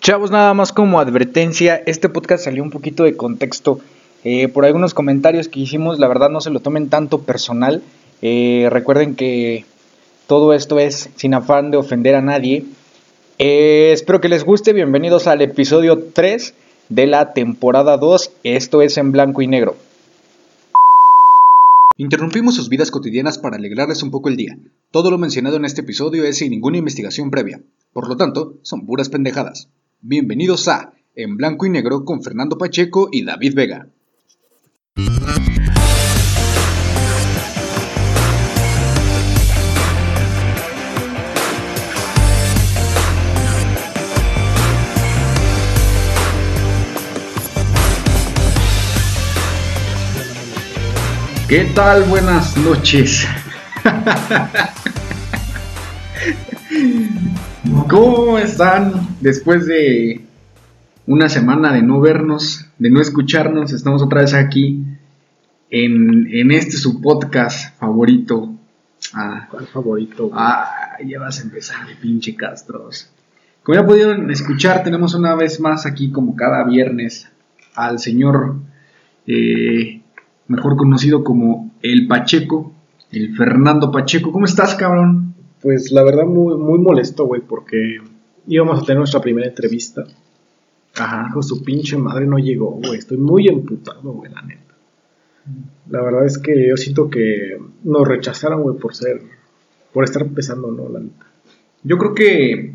Chavos, nada más como advertencia, este podcast salió un poquito de contexto eh, por algunos comentarios que hicimos, la verdad no se lo tomen tanto personal. Eh, recuerden que todo esto es sin afán de ofender a nadie. Eh, espero que les guste, bienvenidos al episodio 3 de la temporada 2, esto es en blanco y negro. Interrumpimos sus vidas cotidianas para alegrarles un poco el día. Todo lo mencionado en este episodio es sin ninguna investigación previa. Por lo tanto, son puras pendejadas. Bienvenidos a En Blanco y Negro con Fernando Pacheco y David Vega. ¿Qué tal? Buenas noches. ¿Cómo están? Después de una semana de no vernos, de no escucharnos, estamos otra vez aquí en, este su podcast favorito. Ah, ¿Cuál favorito? Ah, ya vas a empezar, pinche Castros. Como ya pudieron escuchar, tenemos una vez más aquí, como cada viernes, al señor eh, mejor conocido como el Pacheco, el Fernando Pacheco. ¿Cómo estás, cabrón? Pues la verdad muy, muy molesto, güey, porque íbamos a tener nuestra primera entrevista. Ajá. Hijo, su pinche madre no llegó, güey. Estoy muy emputado, güey, la neta. La verdad es que yo siento que nos rechazaron, güey, por ser, por estar empezando, ¿no? La neta. Yo creo que,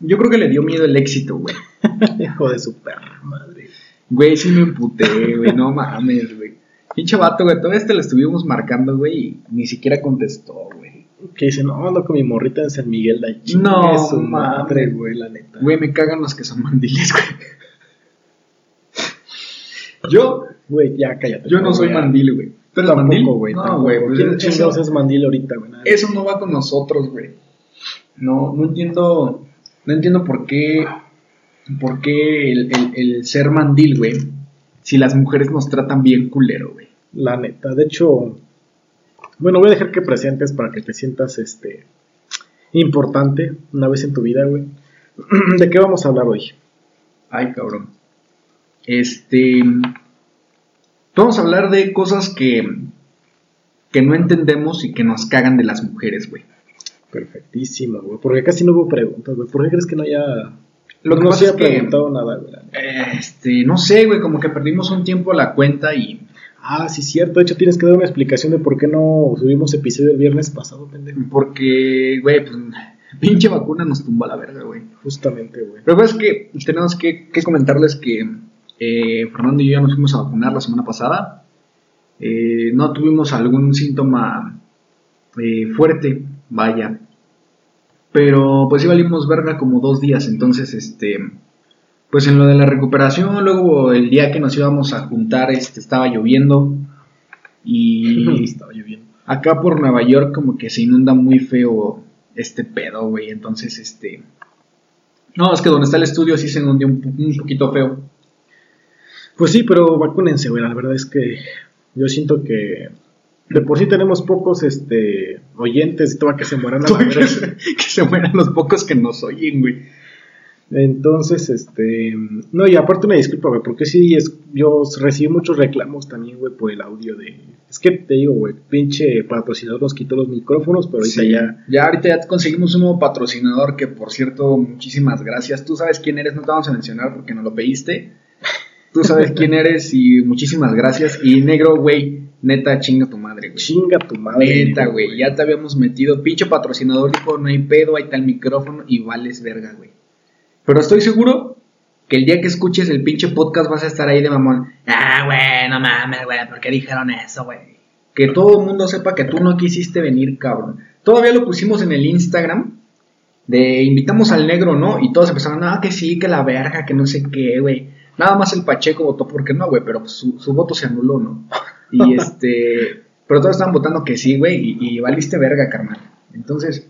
yo creo que le dio miedo el éxito, güey. Hijo de su perra madre. Güey, sí me emputé, güey, no mames, güey. Pinche vato, güey, todo este lo estuvimos marcando, güey, y ni siquiera contestó, güey que dicen, no, ando con mi morrita en San Miguel de allí. No, su madre, güey, la neta. Güey, me cagan los que son mandiles, güey. Yo, güey, ya cállate. Yo no soy mandil, güey. ¿Tú eres mandil? güey. No, güey. Pues ¿Quién chingados es mandil ahorita, güey? Eso no va con nosotros, güey. No, no entiendo. No entiendo por qué. Por qué el, el, el ser mandil, güey. Si las mujeres nos tratan bien culero, güey. La neta. De hecho, bueno, voy a dejar que presentes para que te sientas este importante una vez en tu vida, güey. ¿De qué vamos a hablar hoy? Ay, cabrón. Este. Vamos a hablar de cosas que. que no entendemos y que nos cagan de las mujeres, güey. Perfectísimo, güey. Porque casi no hubo preguntas, güey. ¿Por qué crees que no haya. Lo que no se haya preguntado nada, güey? Este, no sé, güey, como que perdimos un tiempo la cuenta y Ah, sí, cierto. De hecho, tienes que dar una explicación de por qué no subimos episodio el viernes pasado, pendejo. Porque, güey, pues, pinche vacuna nos tumba la verga, güey. Justamente, güey. Pero es que tenemos que, comentarles que eh, Fernando y yo ya nos fuimos a vacunar la semana pasada. Eh, no tuvimos algún síntoma eh, fuerte, vaya. Pero pues sí valimos verga como dos días, entonces, este pues en lo de la recuperación, luego el día que nos íbamos a juntar, este, estaba lloviendo y estaba lloviendo. Acá por Nueva York como que se inunda muy feo este pedo, güey, entonces este no, es que donde está el estudio sí se inundó un, poquito feo. Pues sí, pero vacúnense, güey, la verdad es que yo siento que de por sí tenemos pocos este oyentes y todo que se mueran que, que se mueran los pocos que nos oyen, güey. Entonces, este, no, y aparte una disculpa, güey, porque sí, es, yo recibí muchos reclamos también, güey, por el audio de, es que te digo, güey, pinche patrocinador nos quitó los micrófonos, pero ahorita ya. Ya ahorita ya conseguimos un nuevo patrocinador que, por cierto, muchísimas gracias. Tú sabes quién eres, no te vamos a mencionar porque no lo pediste. Tú sabes quién eres y muchísimas gracias. Y negro, güey, neta, chinga tu madre, güey. Chinga tu madre. Neta, güey, ya te habíamos metido. Pinche patrocinador dijo, no hay pedo, ahí está el micrófono y vales verga, güey. Pero estoy seguro que el día que escuches el pinche podcast vas a estar ahí de mamón. Ah, güey, no mames, güey, ¿por qué dijeron eso, güey? Que todo el mundo sepa que tú no quisiste venir, cabrón. Todavía lo pusimos en el Instagram. De invitamos al negro, ¿no? Y todos empezaron, ah, que sí, que la verga, que no sé qué, güey. Nada más el Pacheco votó porque no, güey, pero su, voto se anuló, ¿no? Y este. pero todos estaban votando que sí, güey, y, y valiste verga, carnal. Entonces,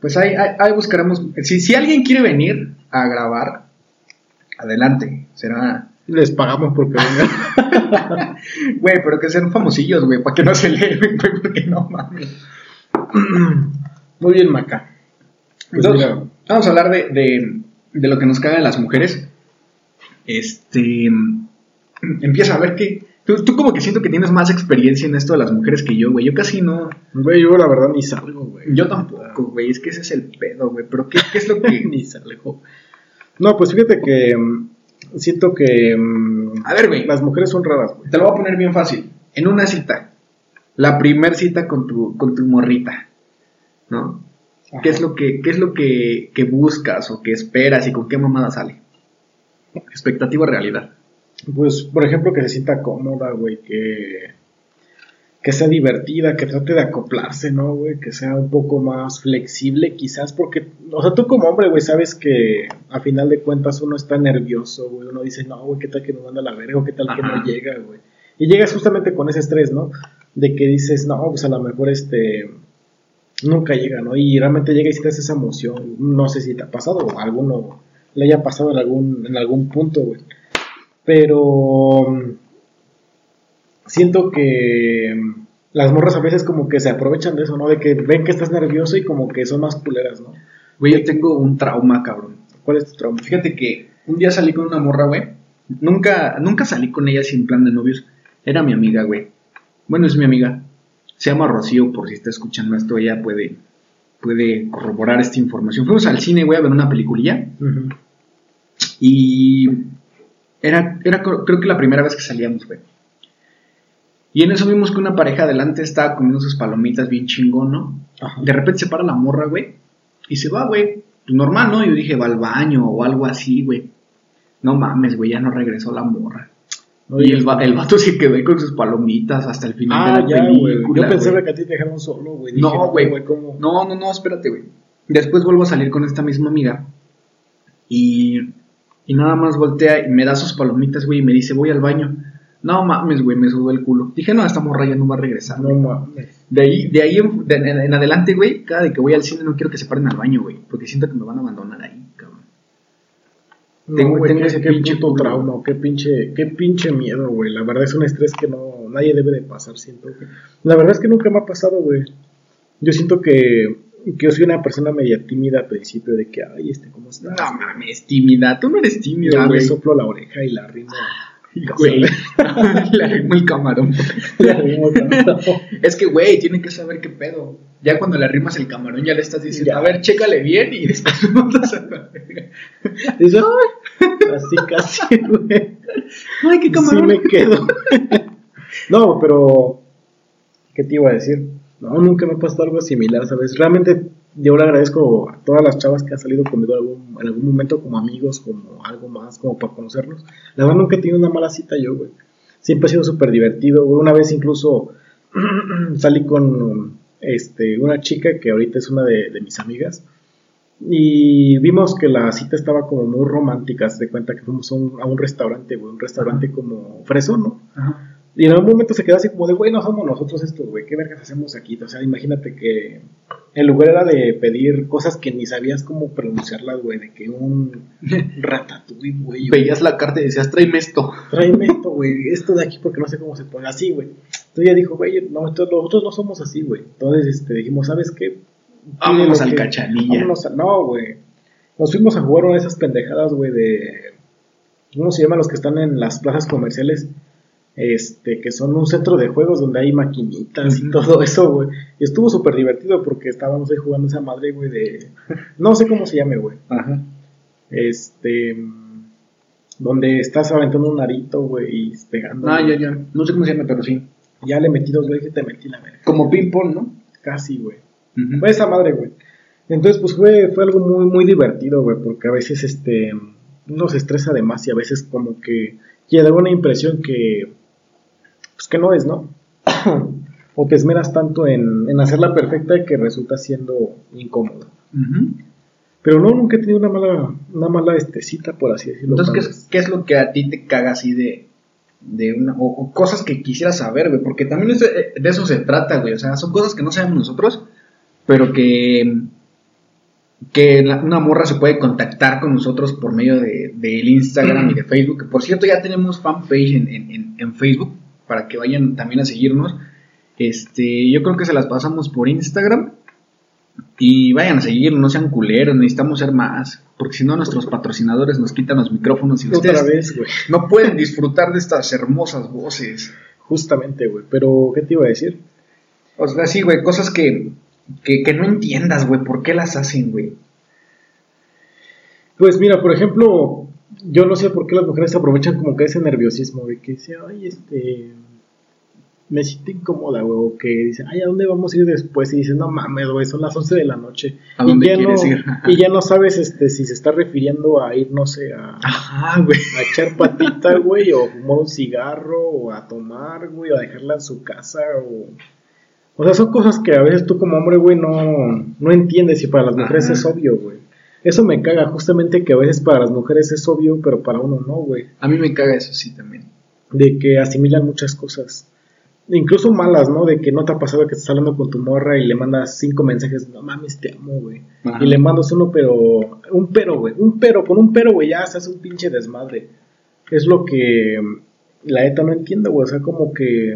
pues ahí, buscaremos. Si, si alguien quiere venir a grabar, adelante. Será. Les pagamos porque vengan. Güey, pero que sean famosillos, güey, para que no se eleven, güey, porque no mames. Muy bien, Maca. Pues vamos a hablar de, de lo que nos caga de las mujeres, este, empieza a ver que, tú, tú como que siento que tienes más experiencia en esto de las mujeres que yo, güey, yo casi no, Güey, yo la verdad ni salgo, güey. yo tampoco, güey, es que ese es el pedo, güey, pero ¿qué, qué es lo que... ni salgo. No, pues fíjate que mm, siento que mm, A ver, güey, las mujeres son raras, güey. te lo voy a poner bien fácil, en una cita, la primer cita con tu, con tu morrita, ¿no? ¿Qué es lo que, qué es lo que, que buscas o que esperas y con qué mamada sale? Expectativa realidad. Pues, por ejemplo, que se sienta cómoda, güey, que, que sea divertida, que trate de acoplarse, ¿no, güey? Que sea un poco más flexible, quizás, porque, o sea, tú como hombre, güey, sabes que a final de cuentas uno está nervioso, güey, uno dice, no, güey, ¿qué tal que nos manda la verga o qué tal que no llega, güey? Y llegas justamente con ese estrés, ¿no? De que dices, no, pues a lo mejor este nunca llega, ¿no? Y realmente llega y sientes esa emoción. No sé si te ha pasado o alguno le haya pasado en algún, en algún punto, güey. Pero siento que mm, las morras a veces como que se aprovechan de eso, ¿no? De que ven que estás nervioso y como que son más culeras, ¿no? Güey, yo tengo un trauma, cabrón. ¿Cuál es tu trauma? Fíjate que un día salí con una morra, güey. Nunca, nunca salí con ella sin plan de novios. Era mi amiga, güey. Bueno, es mi amiga. Se llama Rocío, por si está escuchando esto, ella puede, puede corroborar esta información. Fuimos al cine, güey, a ver una peliculilla. Y era, era cr- creo que la primera vez que salíamos, güey. Y en eso vimos que una pareja adelante estaba comiendo sus palomitas bien chingón, ¿no? Ajá. De repente se para la morra, güey. Y se va, güey. Pues normal, ¿no? Yo dije, va al baño o algo así, güey. No mames, güey, ya no regresó la morra. y el, va- el vato se quedó ahí con sus palomitas hasta el final Ah, de la ya. Yo pensaba que a ti te dejaron solo, güey. No, güey. No, no, no, espérate, güey. Después vuelvo a salir con esta misma amiga. Y, y nada más voltea y me da sus palomitas, güey, y me dice, voy al baño. No mames, güey, me sudó el culo. Dije, no, esta morra ya no va a regresar. No mames. De ahí, de ahí en, de- en- en adelante, güey, cada vez que voy al cine no quiero que se paren al baño, güey. Porque siento que me van a abandonar ahí, cabrón. No, Tengo- güey, tengo ese qué pinche puto culo. trauma, qué pinche, qué pinche miedo, güey. La verdad es un estrés que no, nadie debe de pasar, siento. que- La verdad es que nunca me ha pasado, güey. Yo siento que, que yo soy una persona media tímida al principio de que, ay, este, ¿cómo estás? No mames, tímida. Tú no eres tímido, Ya me güey. soplo la oreja y la rimo. Güey, le arrimo el camarón. La rimo tanto. Es que, güey, tienen que saber qué pedo. Ya cuando le arrimas el camarón, ya le estás diciendo, Ya. a ver, chécale bien y después me mandas a la verga. Dice, así casi, güey. Ay, qué Sí camarón. me quedo. no, pero. ¿Qué te iba a decir? No, nunca me ha pasado algo similar, ¿sabes? Realmente yo le agradezco a todas las chavas que han salido conmigo en algún, en algún momento como amigos, como algo más, como para conocernos. La verdad nunca he tenido una mala cita yo, güey. Siempre ha sido súper divertido, güey. Una vez incluso salí con este, una chica que ahorita es una de, de mis amigas. Y vimos que la cita estaba como muy romántica, se de cuenta que fuimos a un, a un restaurante, güey, un restaurante como fresón, ¿no? Ajá. Y en algún momento se quedó así como de, güey, no somos nosotros estos, güey, ¿qué vergas hacemos aquí? O sea, imagínate que el lugar era de pedir cosas que ni sabías cómo pronunciarlas, güey, de que un ratatouille, güey. Veías la carta y decías, tráeme esto. Tráeme esto, güey, esto de aquí porque no sé cómo se pone así, güey. Entonces ella dijo, güey, no, entonces nosotros no somos así, güey. Entonces este, dijimos, ¿sabes qué? Vámonos al que- cachanilla. Vámonos a- no, güey. Nos fuimos a jugar una de esas pendejadas, güey, de... ¿Cómo se llaman los que están en las plazas comerciales? Este, que son un centro de juegos donde hay maquinitas y todo eso, güey. Y estuvo súper divertido porque estábamos ahí jugando esa madre, güey, de... No sé cómo se llame, güey. Ajá. Este... Donde estás aventando un arito, güey, y pegando. Ah, ya, ya. No sé cómo se llama, pero sí. Ya le metí dos veces y te metí la verga. Como ping-pong, ¿no? Casi, güey. Fue esa madre, güey. Entonces, pues fue, fue algo muy, muy divertido, güey, porque a veces, este, uno se estresa de más y a veces como que quiere dar una impresión que, pues que no es, ¿no? o te esmeras tanto en, en hacerla perfecta que resulta siendo incómodo. Pero no, nunca he tenido una mala, una mala este, cita, por así decirlo. Entonces, ¿qué es, qué es lo que a ti te caga así de, de una, o, o cosas que quisieras saber, güey? Porque también es de, de eso se trata, güey. O sea, son cosas que no sabemos nosotros, pero que, que la- una morra se puede contactar con nosotros por medio de, del Instagram y de Facebook. Por cierto, ya tenemos fanpage en, en Facebook para que vayan también a seguirnos. Este, yo creo que se las pasamos por Instagram. Y vayan a seguir, no sean culeros, necesitamos ser más. Porque si no, nuestros patrocinadores nos quitan los micrófonos y Otra ustedes vez, güey. no pueden disfrutar de estas hermosas voces. Justamente, güey. Pero, ¿qué te iba a decir? O sea, sí, güey, cosas que, que, que no entiendas, güey, ¿por qué las hacen, güey? Pues mira, por ejemplo, yo no sé por qué las mujeres aprovechan como que ese nerviosismo de que dice, ay, este, me siento incómoda, güey, o que dicen, ay, ¿a dónde vamos a ir después? Y dicen, no mames, güey, son las 11 de la noche. ¿A dónde y ya quieres no, ir? Y ya no sabes este, si se está refiriendo a ir, no sé, a, Ajá, güey. a echar patita, güey, o fumar un cigarro, o a tomar, güey, o a dejarla en su casa, o... O sea, son cosas que a veces tú como hombre, güey, no, no entiendes y para las mujeres Ajá. es obvio, güey. Eso me caga, justamente que a veces para las mujeres es obvio, pero para uno no, güey. A mí me caga eso, sí, también. De que asimilan muchas cosas. Incluso malas, ¿no? De que no te ha pasado que estás hablando con tu morra y le mandas cinco mensajes, no mames, te amo, güey. Y le mandas uno, pero. Un pero, güey. Un pero, con un pero, güey, ya se hace un pinche desmadre. Es lo que la ETA no entiende, güey. O sea, como que.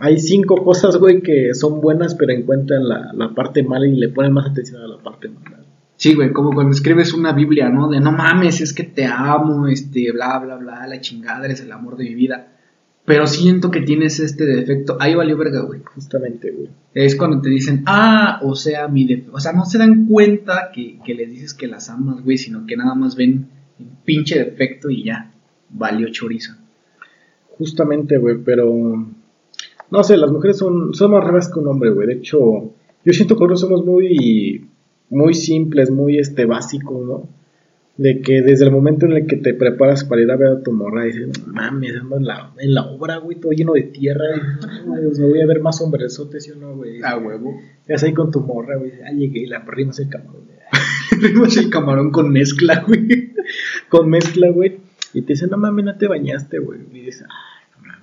Hay cinco cosas, güey, que son buenas, pero encuentran la, la parte mala y le ponen más atención a la parte mala. Sí, güey, como cuando escribes una Biblia, ¿no? De no mames, es que te amo, este, bla, bla, bla, la chingada, eres el amor de mi vida. Pero siento que tienes este defecto. Ahí valió verga, güey. Justamente, güey. Es cuando te dicen, ah, o sea, mi defecto. O sea, no se dan cuenta que, que les dices que las amas, güey, sino que nada más ven el pinche defecto y ya. Valió chorizo. Justamente, güey, pero. No sé, las mujeres son, son más raras que un hombre, güey. De hecho, yo siento que nosotros somos muy. Muy simples, muy este básicos, ¿no? De que desde el momento en el que te preparas para ir a ver a tu morra, dices, "No mames, ando en la, en la obra, güey, todo lleno de tierra. Y, "No, Dios, me voy a ver más hombresotes, ¿sí o no, güey? A huevo. Estás ahí con tu morra, güey. Ah, llegué y la rimas el camarón. Rimos el camarón con mezcla, güey. Con mezcla, güey. Y te dicen, no mames, no te bañaste, güey. Y dices, ah,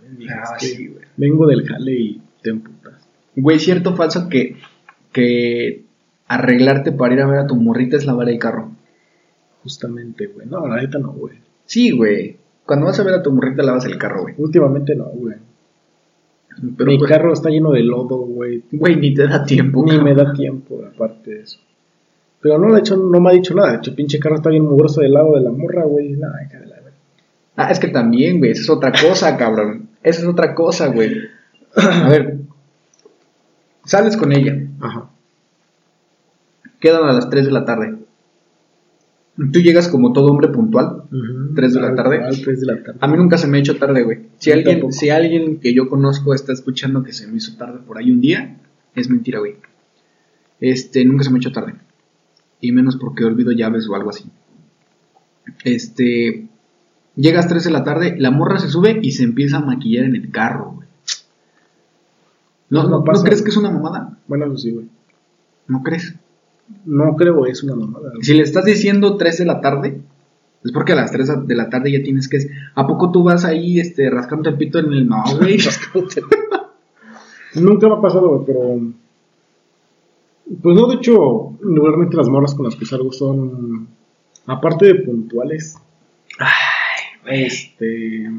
mames, Ah, sí, güey. vengo del jale y te emputas. Güey, cierto o falso que, que arreglarte para ir a ver a tu morrita es lavar el carro. Justamente, güey. No, la neta no, güey. Sí, güey. Cuando vas a ver a tu morrita lavas el carro, güey. Últimamente no, güey. Pero, Mi pues, carro está lleno de lodo, güey. Güey, ni te da tiempo. Ni cabrón. me da tiempo, aparte de eso. Pero no, de hecho, no me ha dicho nada. De hecho, pinche carro está bien mugroso del lado de la morra, güey. Nada, hija de la. Ah, es que también, güey. Esa es otra cosa, cabrón. Esa es otra cosa, güey. A ver. Sales con ella. Ajá. Quedan a las 3 de la tarde. Tú llegas como todo hombre puntual. ¿Tres de la Tal tarde? cual, tres de la tarde. A mí nunca se me ha hecho tarde, güey. Si alguien, tampoco. si alguien que yo conozco está escuchando que se me hizo tarde por ahí un día, es mentira, güey. Este, nunca se me ha hecho tarde. Y menos porque olvido llaves o algo así. Este, llegas 3 de la tarde, la morra se sube y se empieza a maquillar en el carro, güey. ¿No, No no, ¿no pasa. crees que es una mamada? Bueno, eso sí, güey. ¿No crees? No creo, es una mamada. güey. Si le estás diciendo 3 de la tarde, es porque a las 3 de la tarde ya tienes que... ¿A poco tú vas ahí este, rascando el pito en el... No, güey. Nunca me ha pasado, güey, pero. Pues no, de hecho, regularmente las morras con las que salgo son. Aparte de puntuales. Este.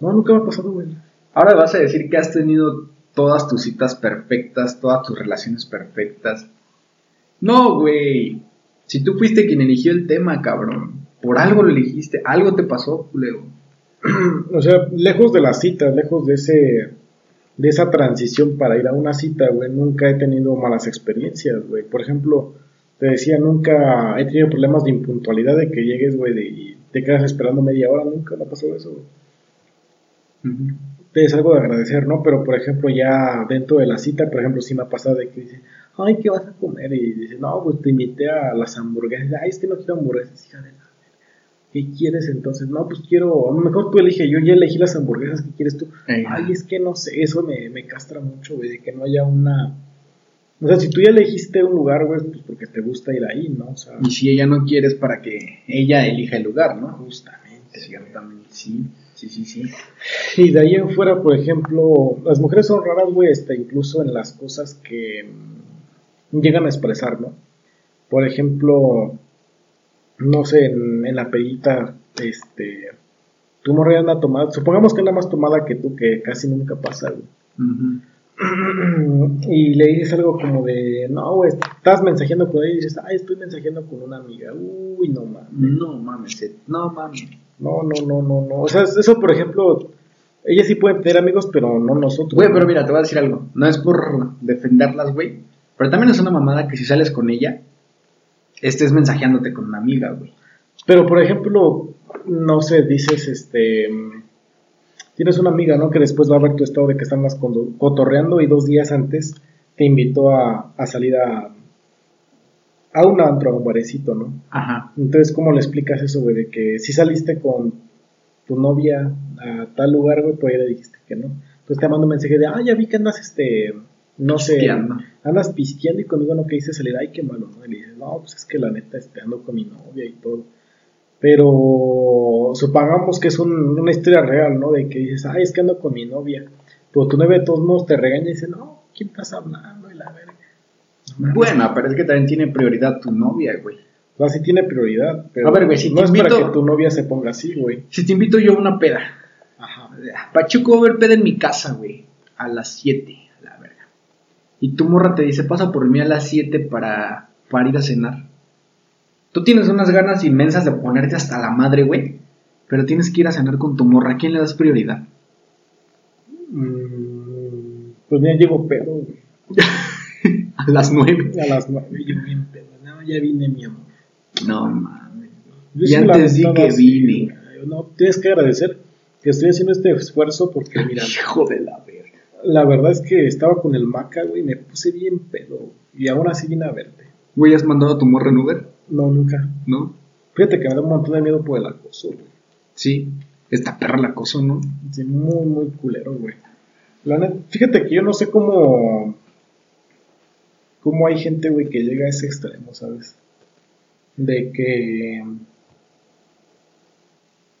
No, nunca me ha pasado, güey. Ahora vas a decir que has tenido todas tus citas perfectas, todas tus relaciones perfectas. No, güey. Si tú fuiste quien eligió el tema, cabrón. Por algo lo elegiste, algo te pasó, culero. O sea, lejos de las citas, lejos de ese. De esa transición para ir a una cita, güey, nunca he tenido malas experiencias, güey. Por ejemplo, te decía, nunca he tenido problemas de impuntualidad de que llegues, güey, te quedas esperando media hora, nunca me ha pasado eso, güey. es algo de agradecer, ¿no? Pero, por ejemplo, ya dentro de la cita, por ejemplo, sí me ha pasado de que dice, ay, ¿qué vas a comer? Y dice, no, pues te invité a las hamburguesas. Ay, es que no quiero hamburguesas, hija de la... ¿Qué quieres entonces? No, pues quiero, a lo mejor tú elige, yo ya elegí las hamburguesas, ¿qué quieres tú? Ey. Ay, es que no sé, eso me, me castra mucho, güey, de que no haya una... O sea, si tú ya elegiste un lugar, güey, pues porque te gusta ir ahí, ¿no? O sea, Y si ella no quiere es para que ella elija el lugar, ¿no? justamente. Ciertamente, sí. Sí, sí, sí. Y de ahí en fuera, por ejemplo, las mujeres son raras, güey, este, incluso en las cosas que mm, llegan a expresar, ¿no? Por ejemplo, no sé, en, en la pedita, este, tu morra anda tomada, supongamos que anda más tomada que tú, que casi nunca pasa, güey. Ujú. y le dices algo como de, no, güey, estás mensajeando con ella y dices, ay, estoy mensajeando con una amiga. Uy, no mames. No mames, eh, no mames. No, no, no, no, no. O sea, eso, por ejemplo, ella sí puede tener amigos, pero no nosotros. Güey, pero mira, te voy a decir algo. No es por defenderlas, güey. Pero también es una mamada que si sales con ella, estés mensajeándote con una amiga, güey. Pero, por ejemplo, no sé, dices, este tienes una amiga, ¿no? Que después va a ver tu estado de que están más cotorreando y dos días antes te invitó a, salir a, a un antro, a un barecito, ¿no? Ajá. Entonces, ¿cómo le explicas eso, güey? De que si saliste con tu novia a tal lugar, güey, pero ya le dijiste que no. Entonces te mando un mensaje de, ah, ya vi que andas, este, no sé, andas pisteando y conmigo no que hice salir, ay, qué malo, ¿no? Y le dices, no, pues es que la neta, este, ando con mi novia y todo. Pero supongamos que es una historia real, ¿no? De que dices, ay, es que ando con mi novia. Pero tu novia de todos modos te regaña y dice, no, ¿quién estás hablando? Y la verga. bueno, pero es que también tiene prioridad tu novia, güey. O sea, sí tiene prioridad, pero a ver, güey, si no es para que tu novia se ponga así, güey. Si te invito yo a una peda. Ajá. Pachuco va a ver peda en mi casa, güey. A las 7, a la verga. Y tu morra te dice, pasa por mí a las 7 para, para ir a cenar. Tú tienes unas ganas inmensas de ponerte hasta la madre, güey. Pero tienes que ir a cenar con tu morra. ¿A quién le das prioridad? Mm, pues ya llego pedo, güey. a las nueve. A las nueve, yo bien pedo. No, ya vine, mi amor. No mames. Y antes di que vine. No, tienes que agradecer que estoy haciendo este esfuerzo porque, mira. Hijo de la verga. La verdad es que estaba con el maca, güey, me puse bien pedo. Y ahora sí vine a verte. Güey, ¿has mandado a tu morra en Uber? No, nunca. ¿No? Fíjate que me da un montón de miedo por el acoso, güey. Sí, esta perra el acoso, ¿no? Sí, muy, muy culero, güey. La fíjate que yo no sé cómo. cómo hay gente, güey, que llega a ese extremo, ¿sabes? De que.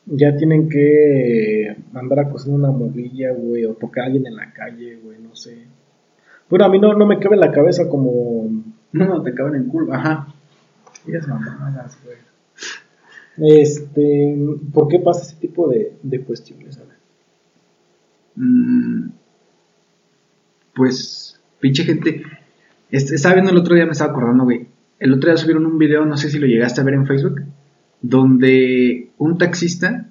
Ya tienen que andar acosando una morrilla, güey, o tocar a alguien en la calle, güey, no sé. Bueno, a mí no, no me cabe en la cabeza como. No, te caben en curva, ajá. Este, ¿por qué pasa ese tipo de, cuestiones? Mm, pues, pinche gente. Este, estaba viendo el otro día, me estaba acordando, güey. El otro día subieron un video, no sé si lo llegaste a ver en Facebook, donde un taxista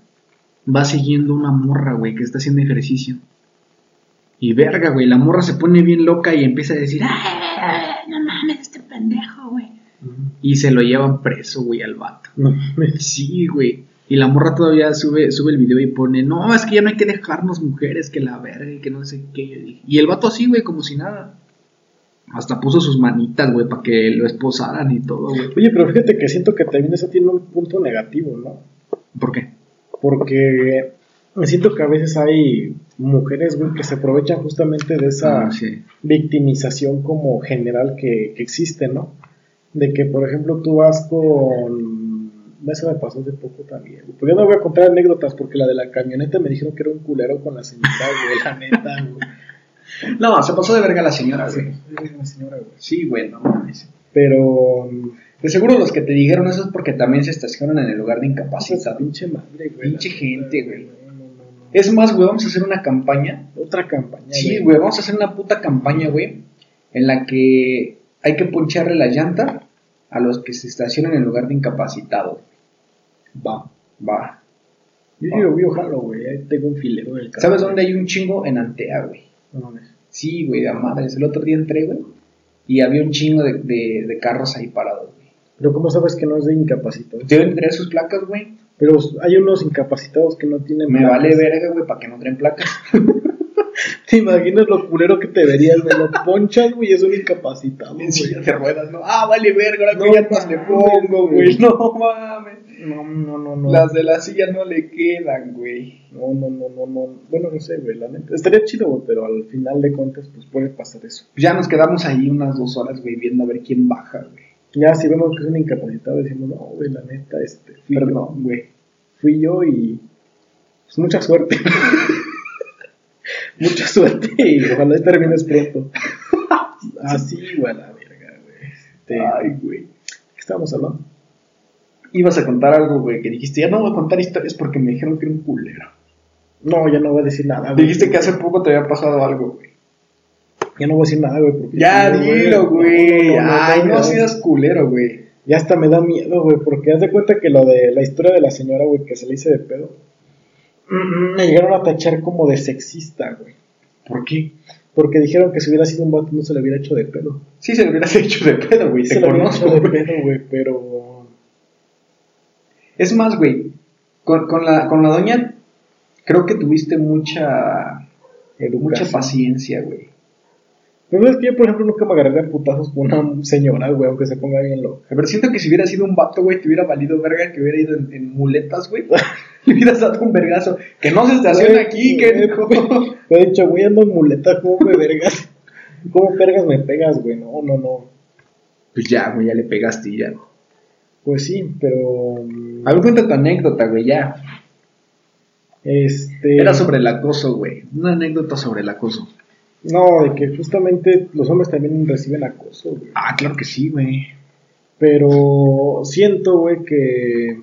va siguiendo una morra, güey, que está haciendo ejercicio. Y verga, güey, la morra se pone bien loca y empieza a decir, ¡Ah, no mames, este pendejo, güey! Y se lo llevan preso, güey, al vato. No. Sí, güey. Y la morra todavía sube, sube el video y pone, no, es que ya no hay que dejarnos mujeres, que la verga, y que no sé qué. Y el vato así, güey, como si nada. Hasta puso sus manitas, güey, para que lo esposaran y todo, güey. Oye, pero fíjate que siento que también eso tiene un punto negativo, ¿no? ¿Por qué? Porque me siento que a veces hay mujeres, güey, que se aprovechan justamente de esa ah, victimización como general que, que existe, ¿no? De que, por ejemplo, tú vas con... Eso me pasó hace poco también. Pues yo no voy a contar anécdotas porque la de la camioneta me dijeron que era un culero con la señora, güey, la neta, güey. No, se pasó de verga la señora, güey. La señora, güey. Sí, güey, no mames. Pero... De seguro los que te dijeron eso es porque también se estacionan en el lugar de incapacitado. Pinche madre, güey. Pinche gente, güey. Es más, güey, vamos a hacer una campaña. Otra campaña. Sí, güey, vamos a hacer una puta campaña, güey. En la que hay que poncharle la llanta a los que se estacionan en lugar de incapacitados. Va. Va. Yo digo, yo jalo, güey. Tengo un filero del carro. ¿Sabes dónde hay un chingo? En Antea, güey. No Sí, güey, de madres. El otro día entré, güey. Y había un chingo de, de, carros ahí parados, güey. Pero ¿cómo sabes que no es de incapacitados? Deben tener sus placas, güey. Pero hay unos incapacitados que no tienen Me vale verga, güey, para que no traen placas. ¿Te imaginas lo culero que te verías? Me lo ponchas, güey, es un incapacitado. En silla de ruedas, ¿no? Ah, vale verga, ahora no, que ya le pongo, güey. No mames. No, no, no, no. Las de la silla no le quedan, güey. No, no, no, no, no. Bueno, no sé, güey, la neta. Estaría chido, güey, pero al final de cuentas, pues puede pasar eso. Ya nos quedamos ahí unas dos horas, güey, viendo a ver quién baja, güey. Ya, si vemos que es un incapacitado, decimos, no, güey, la neta, este. Perdón, güey. Fui yo y. Pues mucha suerte. Mucha suerte y ojalá termines pronto. Así, güey, la verga, güey. Este, Ay, güey. ¿Qué estábamos hablando? Ibas a contar algo, güey, que dijiste, ya no voy a contar historias porque me dijeron que era un culero. No, ya no voy a decir nada. Dijiste que hace poco te había pasado algo, güey. Ya no voy a decir nada, güey. porque- Ya, no, dilo, güey. no, Ay, no, seas culero, güey. Ya hasta me da miedo, güey, porque haz de cuenta que lo de la historia de la señora, güey, que se le hice de pedo, me llegaron a tachar como de sexista, güey. ¿Por qué? Porque dijeron que si hubiera sido un vato no se le hubiera hecho de pedo. Sí, se lo hubieras hecho de pedo, güey. Se le hubiera hecho de pedo, güey, pero... Es más, güey, con, con, la, con la doña creo que tuviste mucha, mucha paciencia, güey. Pero es que yo, por ejemplo, nunca me agarraría a putazos con una señora, güey, aunque se ponga bien loca. Pero siento que si hubiera sido un vato, güey, te hubiera valido verga que hubiera ido en, en muletas, güey. Le hubieras dado un vergazo. Que no se estaciona aquí, que. Me he dicho, güey, ando en muleta, ¿cómo me vergas? ¿Cómo vergas me pegas, güey? No, no, no. Pues ya, güey, ya le pegaste y ya. Pues sí, pero... A ver, cuenta tu anécdota, güey, ya. Este... Era sobre el acoso, güey. Una anécdota sobre el acoso. No, de que justamente los hombres también reciben acoso, güey. Ah, claro que sí, güey. Pero siento, güey, que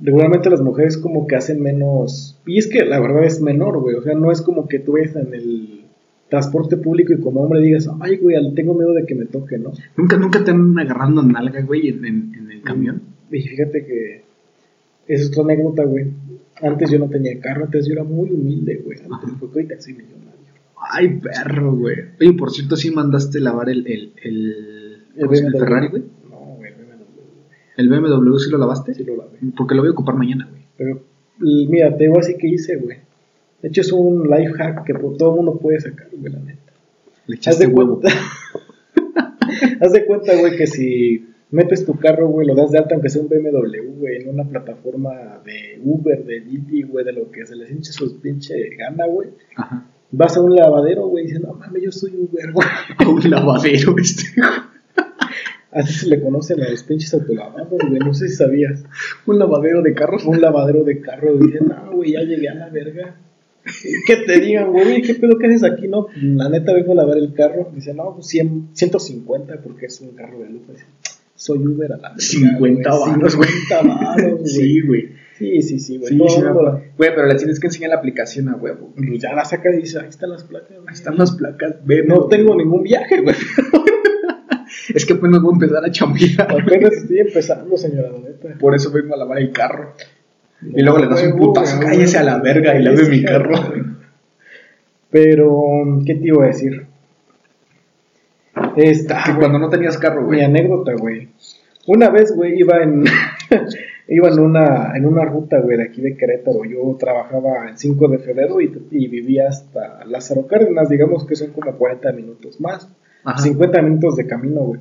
regularmente las mujeres como que hacen menos... Y es que la verdad es menor, güey. O sea, no es como que tú vayas en el transporte público y como hombre digas, ay, güey, tengo miedo de que me toque, ¿no? ¿Nunca, nunca te han agarrando nalga, güey, en, en- en el camión? Y fíjate que es otra anécdota, güey. Antes yo no tenía carro, antes yo era muy humilde, güey. Antes, porque ahorita soy millonario. Ay, perro, güey. Oye, por cierto, sí mandaste lavar el, el, el, el Ferrari, güey. No, güey, el BMW. ¿El BMW sí lo lavaste? Sí lo lavé. Porque lo voy a ocupar mañana, güey. Pero mira, te digo así que hice, güey. De hecho es un life hack que por todo el mundo puede sacar, güey, la neta. Le Haz echaste de huevo. cuenta, haz de cuenta, güey, que si metes tu carro, güey, lo das de alta aunque sea un BMW, güey, en una plataforma de Uber, de Didi, güey, de lo que se les hinche su pinche gana, güey. Ajá. Vas a un lavadero, güey, y dices, no mames, yo soy Uber, güey. Un lavadero, este. Así se le conocen a los pinches autolavados, güey, no sé si sabías. Un lavadero de carros. Un lavadero de carro, dicen, no, güey, ya llegué a la verga. Que te digan, güey, ¿qué pedo que haces aquí? No, la neta vengo a lavar el carro. Dice, no, pues 100, 150 porque es un carro de lujo. Dice, soy Uber a la verga, 50 güey, varos, güey. 50 varos, güey. Sí, güey. Sí, sí, sí, güey. Sí, sí, acuerdo. Güey, pero le tienes que enseñar la aplicación a huevo. pues ya la saca y dice, ahí están las placas. güey. Ahí están las placas. Ve, No tengo ningún viaje, güey. Es que apenas voy a empezar a chambear. Apenas estoy empezando, señora, la neta. Por eso vengo a lavar el carro. Y luego le das un putazo. güey, Cállese a la verga y lave mi la carro. Pero, ¿qué te iba a decir? Esta, Que cuando no tenías carro, Mi güey. anécdota, güey. Una vez, güey, iba en iba en una en una ruta, güey, de aquí de Querétaro. Yo trabajaba en 5 de febrero y, y vivía hasta Lázaro Cárdenas, digamos que son como 40 minutos más. Ajá. 50 minutos de camino, güey.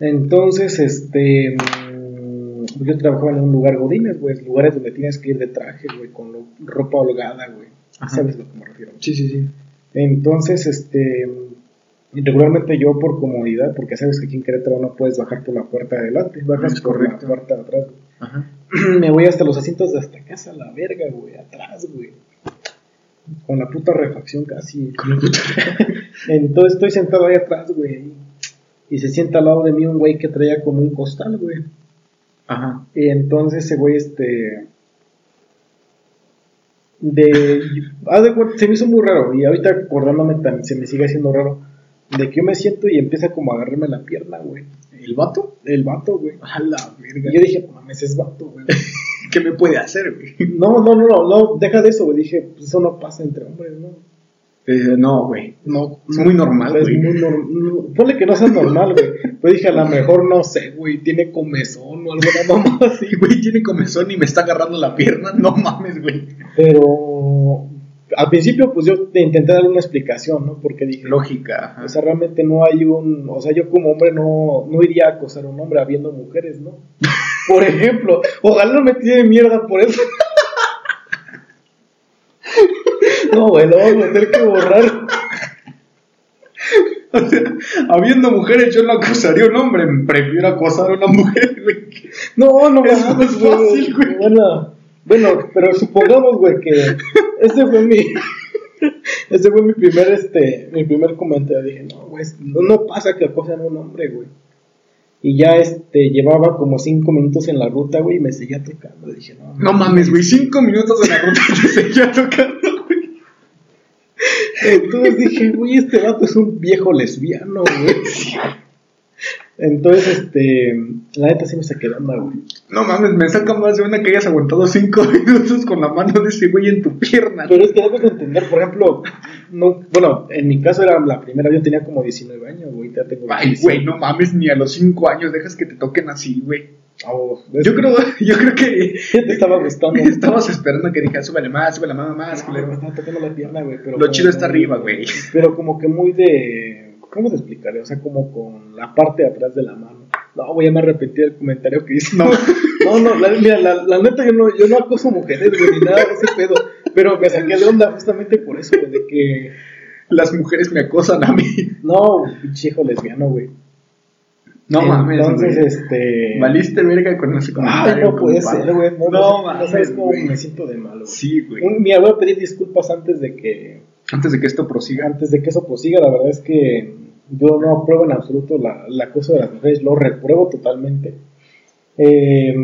Entonces, este mm, yo trabajaba en un lugar godines, güey, lugares donde tienes que ir de traje, güey, con lo- ropa holgada, güey. ¿Sabes a lo que me refiero? Sí, sí, sí. Entonces, este, regularmente yo por comodidad, porque sabes que aquí en Querétaro no puedes bajar por la puerta de adelante, bajas por la puerta de atrás. Ajá. Me voy hasta los asientos de hasta casa, la verga, güey, atrás, güey. Con la puta refacción casi. Con la puta. Entonces estoy sentado ahí atrás, güey. Y se sienta al lado de mí un güey que traía como un costal, güey. Ajá. Y entonces ese güey, este. De. haz de cuenta, se me hizo muy raro. Y ahorita acordándome también se me sigue haciendo raro. De que yo me siento y empieza como a agarrarme la pierna, güey. ¿El vato? El vato, güey. A la verga. Y yo dije, mames, es vato, güey. ¿Qué me puede hacer, güey? No, no, no, no, no, deja de eso, güey. Dije, pues eso no pasa entre hombres, ¿no? Eh, no, güey. No, es muy normal, Es güey. muy normal. Ponle que no sea normal, güey. Pero dije, a lo mejor, no sé, güey, tiene comezón o alguna mamá así. Güey, tiene comezón y me está agarrando la pierna. No mames, güey. Pero al principio, pues yo te intenté dar una explicación, ¿no? Porque dije, Lógica. ajá. o sea, realmente no hay un. O sea, yo como hombre no, no iría a acosar a un hombre habiendo mujeres, ¿no? Por ejemplo, ojalá no me tire mierda por eso. No, güey, lo vamos a tener que borrar. O sea, habiendo mujeres, yo no acosaría a un hombre. Prefiero acosar a una mujer, güey. No, no Es mames, más fácil, güey. Bueno, bueno, pero supongamos, güey, que ese fue mi. Ese fue mi primer, este, mi primer comentario. Dije, no, güey, no, no pasa que acosen a un hombre, güey. Y ya, este, llevaba como cinco minutos en la ruta, güey, y me seguía tocando. Dije, no, No mames, güey. Cinco minutos en la ruta y te seguía tocando, güey. Entonces dije, güey, este vato es un viejo lesbiano, güey. Entonces, este, la neta sí me saqué de onda, güey. No mames, me saca más de una que hayas aguantado cinco minutos con la mano de ese güey en tu pierna. Pero es que debes de entender, por ejemplo, no, bueno, en mi caso era la primera, yo tenía como 19 años, güey, ya tengo Ay, güey, no mames, ni a los cinco años dejas que te toquen así, güey. Oh, Yo creo, yo creo que te estaba gustando. estabas esperando que dijera, súbele más, súbele más, más. No, culero". me estaba tocando la pierna, güey. pero Lo chido está arriba, güey. Pero como que muy de. ¿Cómo te explicaré? O sea, como con la parte de atrás de la mano. No, voy a me arrepentir del comentario que hice. No, no, no la, mira, la, la neta, yo no, yo no acoso mujeres, güey, ni nada de ese pedo. Pero me saqué de onda justamente por eso, güey, de que. Las mujeres me acosan a mí. No, pinche hijo lesbiano, güey. No mames. Entonces, güey. este. Valiste verga con ese Ay, comentario. no puede compadre. ser, güey. No, No, no, no mames, sabes cómo güey. me siento de malo, güey. Sí, güey. Un- Mira, voy a pedir disculpas antes de que Antes de que esto prosiga. antes de que eso prosiga, la verdad es que yo no apruebo en absoluto la, el acoso de las mujeres, lo repruebo totalmente. Eh,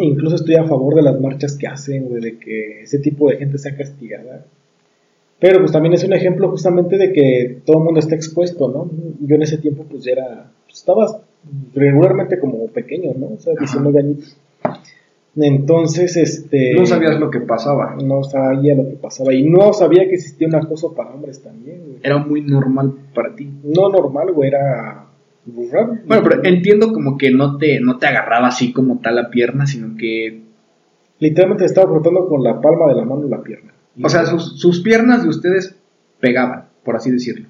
incluso estoy a favor de las marchas que hacen, güey, de que ese tipo de gente sea castigada. Pero pues también es un ejemplo justamente de que todo el mundo está expuesto, ¿no? Yo en ese tiempo pues ya era, pues, estaba regularmente como pequeño, ¿no? O sea, Ajá. 19 añitos. Entonces, este... No sabías lo que pasaba. No sabía lo que pasaba y no sabía que existía un acoso para hombres también, güey. Era muy normal para ti. No normal, güey, era raro. Bueno, pero entiendo como que no te, no te agarraba así como tal la pierna, sino que. Literalmente estaba frotando con la palma de la mano la pierna. O sea, sus, sus piernas de ustedes pegaban, por así decirlo.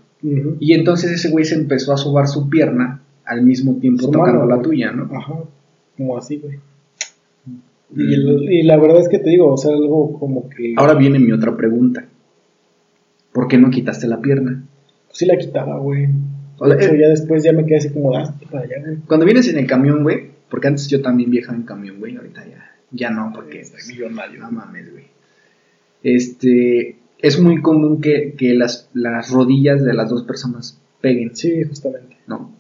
Y entonces ese güey se empezó a sobar su pierna al mismo tiempo Su tocando mano, la güey. tuya, ¿no? Ajá, como así, güey. Y, el- y la verdad es que te digo, o sea, algo como que... Ahora viene mi otra pregunta. ¿Por qué no quitaste la pierna? Sí la quitaba, güey. O sea, eh, ya después ya me quedé así como, ah, para allá, güey. Cuando vienes en el camión, güey, porque antes yo también viajaba en camión, güey, ahorita ya, ya no, porque Soy pues, millonario. no mames, güey. Este, es muy común que, que las, las rodillas de las dos personas peguen, Sí, justamente. ¿no?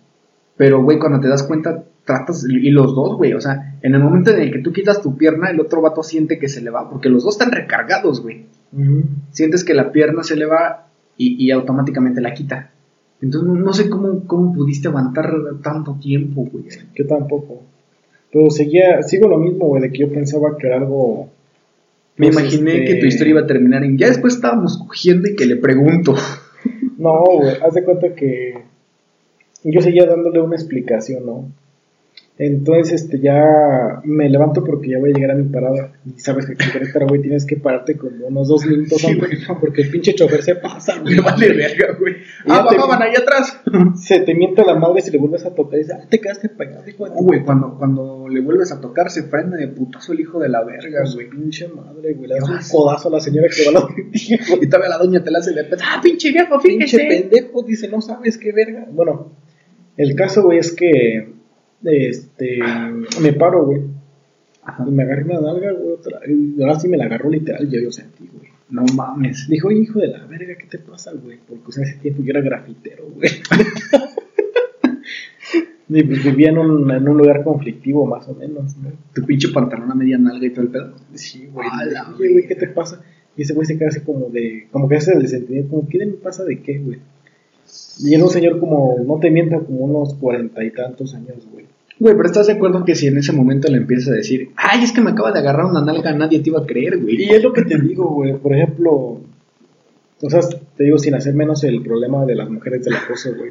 Pero, güey, cuando te das cuenta, tratas, y los dos, güey, o sea, en el momento en el que tú quitas tu pierna, el otro vato siente que se le va, porque los dos están recargados, güey. Sientes que la pierna se le va y, y automáticamente la quita. Entonces, no, no sé cómo, cómo pudiste aguantar tanto tiempo, güey. Yo tampoco. Pero seguía, sigo lo mismo, güey, de que yo pensaba que era algo... Me pues, imaginé este, que tu historia iba a terminar en. Ya después estábamos cogiendo y que le pregunto. No, güey, haz de cuenta que yo seguía dándole una explicación, ¿no? Entonces, este, ya me levanto porque ya voy a llegar a mi parada. Y sabes que en Querétaro, güey, tienes que pararte como unos dos minutos Sí, antes, porque el pinche chofer se pasa, güey. Me vale verga, güey. Ah, te- bajaban ahí atrás. Se te mienta la madre si le vuelves a tocar y dices, ah, te quedaste pegado, hijo de güey, cuando, cuando le vuelves a tocar, se frena de putazo el hijo de la verga, Su güey. pinche madre, güey. Le das un codazo a la señora que va a la. Y todavía la doña te la hace de pedo. Ah, pinche viejo, Pinche fíjese. pendejo, dice, no sabes qué verga. Bueno, el caso, güey, es que este me paro, güey. Ajá. Y me agarré una nalga, güey, otra. Y ahora sí me la agarró literal, yo yo sentí, güey. No mames. Dijo, oye, hijo de la verga, ¿qué te pasa, güey? Porque o sea, ese tiempo yo era grafitero, güey. y pues vivía en un, en un lugar conflictivo, más o menos, ¿no? Tu pinche pantalón a media nalga y todo el pedo. Sí, güey. Oye, güey, ¿qué te pasa? Y ese güey se queda así como de, como que hace el sentimiento, como, ¿qué me pasa de qué, güey? Y era un señor como, no te mienta, como unos cuarenta y tantos años, güey. Güey, pero estás de acuerdo que si en ese momento le empiezas a decir, ay, es que me acaba de agarrar una nalga, nadie te iba a creer, güey. Y es lo que te digo, güey. Por ejemplo, o sea, te digo sin hacer menos el problema de las mujeres del acoso, güey.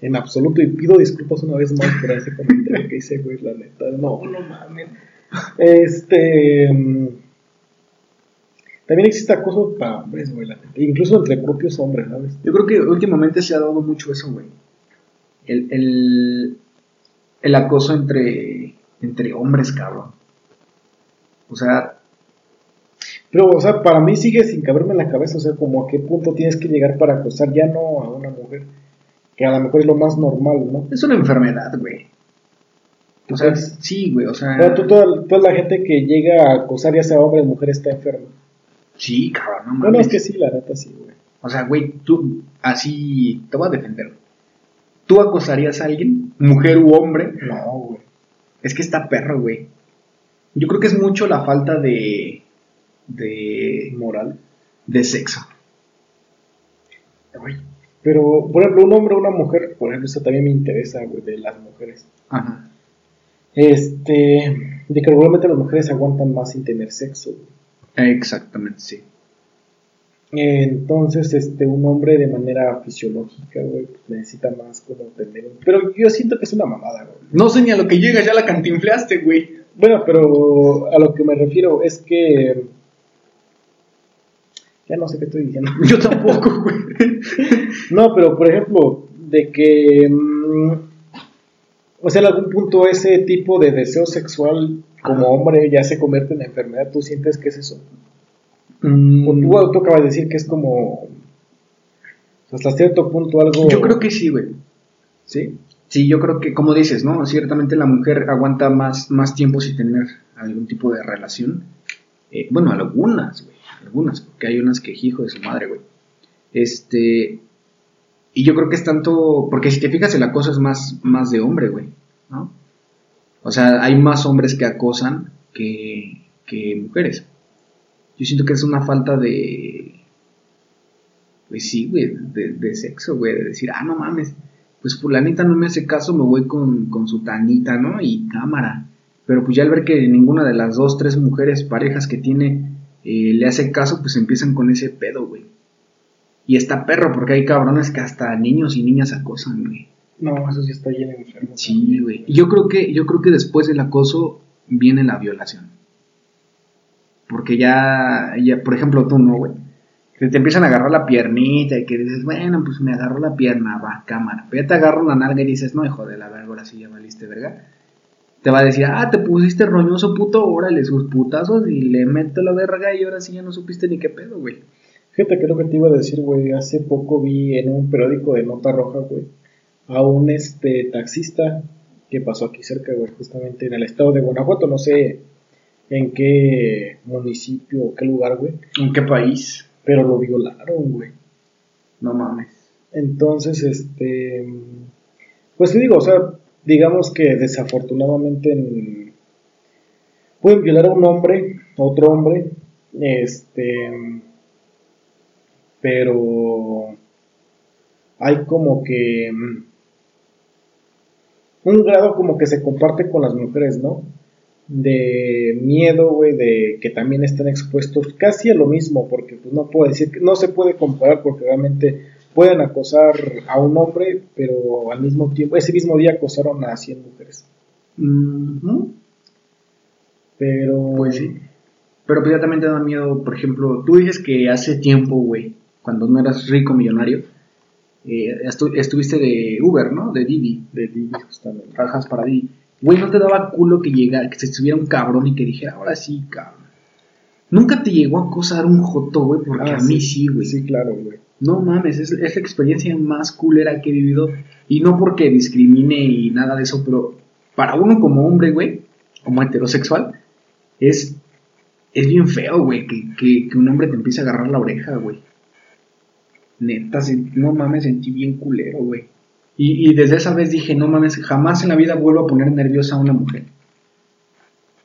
En absoluto, y pido disculpas una vez más por ese comentario que hice, güey, la neta. No, no mames. Este. También existe acoso para hombres, güey. Incluso entre propios hombres, ¿sabes? Yo creo que últimamente se ha dado mucho eso, güey. El, el, el acoso entre, entre hombres, cabrón. O sea, Pero, o sea, para mí sigue sin caberme en la cabeza, o sea, como a qué punto tienes que llegar para acosar ya no a una mujer, que a lo mejor es lo más normal, ¿no? es una enfermedad, güey. O sea, sí, güey, o sea... Pero tú, toda, toda la gente que llega a acosar, ya sea hombre o mujer, está enferma. Sí, cabrón, no Bueno, mames. es que sí, la neta sí, güey. O sea, güey, tú, así, te voy a defender. ¿Tú acosarías a alguien, mujer u hombre? No, güey. Es que está perro, güey. Yo creo que es mucho la falta de... de... Moral. de sexo. Pero, por ejemplo, un hombre o una mujer, por ejemplo, eso también me interesa, güey, de las mujeres. Ajá. Este, de que regularmente las mujeres aguantan más sin tener sexo. Exactamente, sí. Entonces, este, un hombre de manera fisiológica, güey, necesita más como tener un... Pero yo siento que es una mamada, güey. No sé ni a lo que llegas, ya la cantinfleaste, güey. Bueno, pero a lo que me refiero es que... Ya no sé qué estoy diciendo. Yo tampoco, güey. no, pero por ejemplo, de que... Mm, o sea, en algún punto ese tipo de deseo sexual como hombre ya se convierte en enfermedad, ¿tú sientes que es eso? Mm. O tú, acabas de decir que es como hasta cierto punto algo... Yo creo que sí, güey. ¿Sí? Sí, yo creo que, como dices, ¿no? Ciertamente la mujer aguanta más, más tiempo sin tener algún tipo de relación. Eh, bueno, algunas, güey. Algunas, porque hay unas que hijo de su madre, güey. Este... Y yo creo que es tanto... Porque si te fijas, el acoso es más, más de hombre, güey. ¿No? O sea, hay más hombres que acosan que, que mujeres. Yo siento que es una falta de. Pues sí, güey, de, sexo, güey, de decir, ah, no mames, pues fulanita no me hace caso, me voy con, con su tanita, ¿no? Y cámara. Pero pues ya al ver que ninguna de las dos, tres mujeres, parejas que tiene, eh, le hace caso, pues empiezan con ese pedo, güey. Y está perro, porque hay cabrones que hasta niños y niñas acosan, güey. No, eso sí está lleno de enfermo. Sí, güey. Yo creo que, yo creo que después del acoso viene la violación. Porque ya, ya por ejemplo, tú no, güey. Que te empiezan a agarrar la piernita y que dices, bueno, pues me agarró la pierna, va, cámara. Pero ya te agarro la nalga y dices, no, hijo de la verga, ahora sí ya valiste, verga. Te va a decir, ah, te pusiste roñoso puto, órale, sus putazos y le meto la verga y ahora sí ya no supiste ni qué pedo, güey. Fíjate que lo que te iba a decir, güey. Hace poco vi en un periódico de Nota Roja, güey, a un este taxista que pasó aquí cerca, güey, justamente en el estado de Guanajuato. No sé en qué municipio o qué lugar, güey. ¿En qué país? Pero lo violaron, güey. No mames. Entonces, este. Pues te digo, o sea, digamos que desafortunadamente pueden violar a un hombre, a otro hombre, este. Pero hay como que un grado como que se comparte con las mujeres, ¿no? de miedo, güey, de que también están expuestos casi a lo mismo, porque pues no puedo decir que no se puede comparar porque realmente pueden acosar a un hombre, pero al mismo tiempo, ese mismo día acosaron a 100 mujeres. Pero... Pues sí. Pero pues ya también te da miedo, por ejemplo, tú dices que hace tiempo, güey, cuando no eras rico millonario, eh, estuviste de Uber, ¿no? De Didi. De Didi, justamente. Trabajas para Didi. Güey, no te daba culo que llegara, que se estuviera un cabrón y que dijera, ahora sí, cabrón. Nunca te llegó a acosar un joto, güey, porque ah, a mí sí, güey. Sí, claro, güey. No mames, es, es, la experiencia más culera que he vivido. Y no porque discrimine y nada de eso, pero para uno como hombre, güey, como heterosexual, es, es bien feo, güey, que, que, que un hombre te empiece a agarrar la oreja, güey. Neta, no mames, sentí bien culero, güey. Y, desde esa vez dije, no mames, jamás en la vida vuelvo a poner nerviosa a una mujer.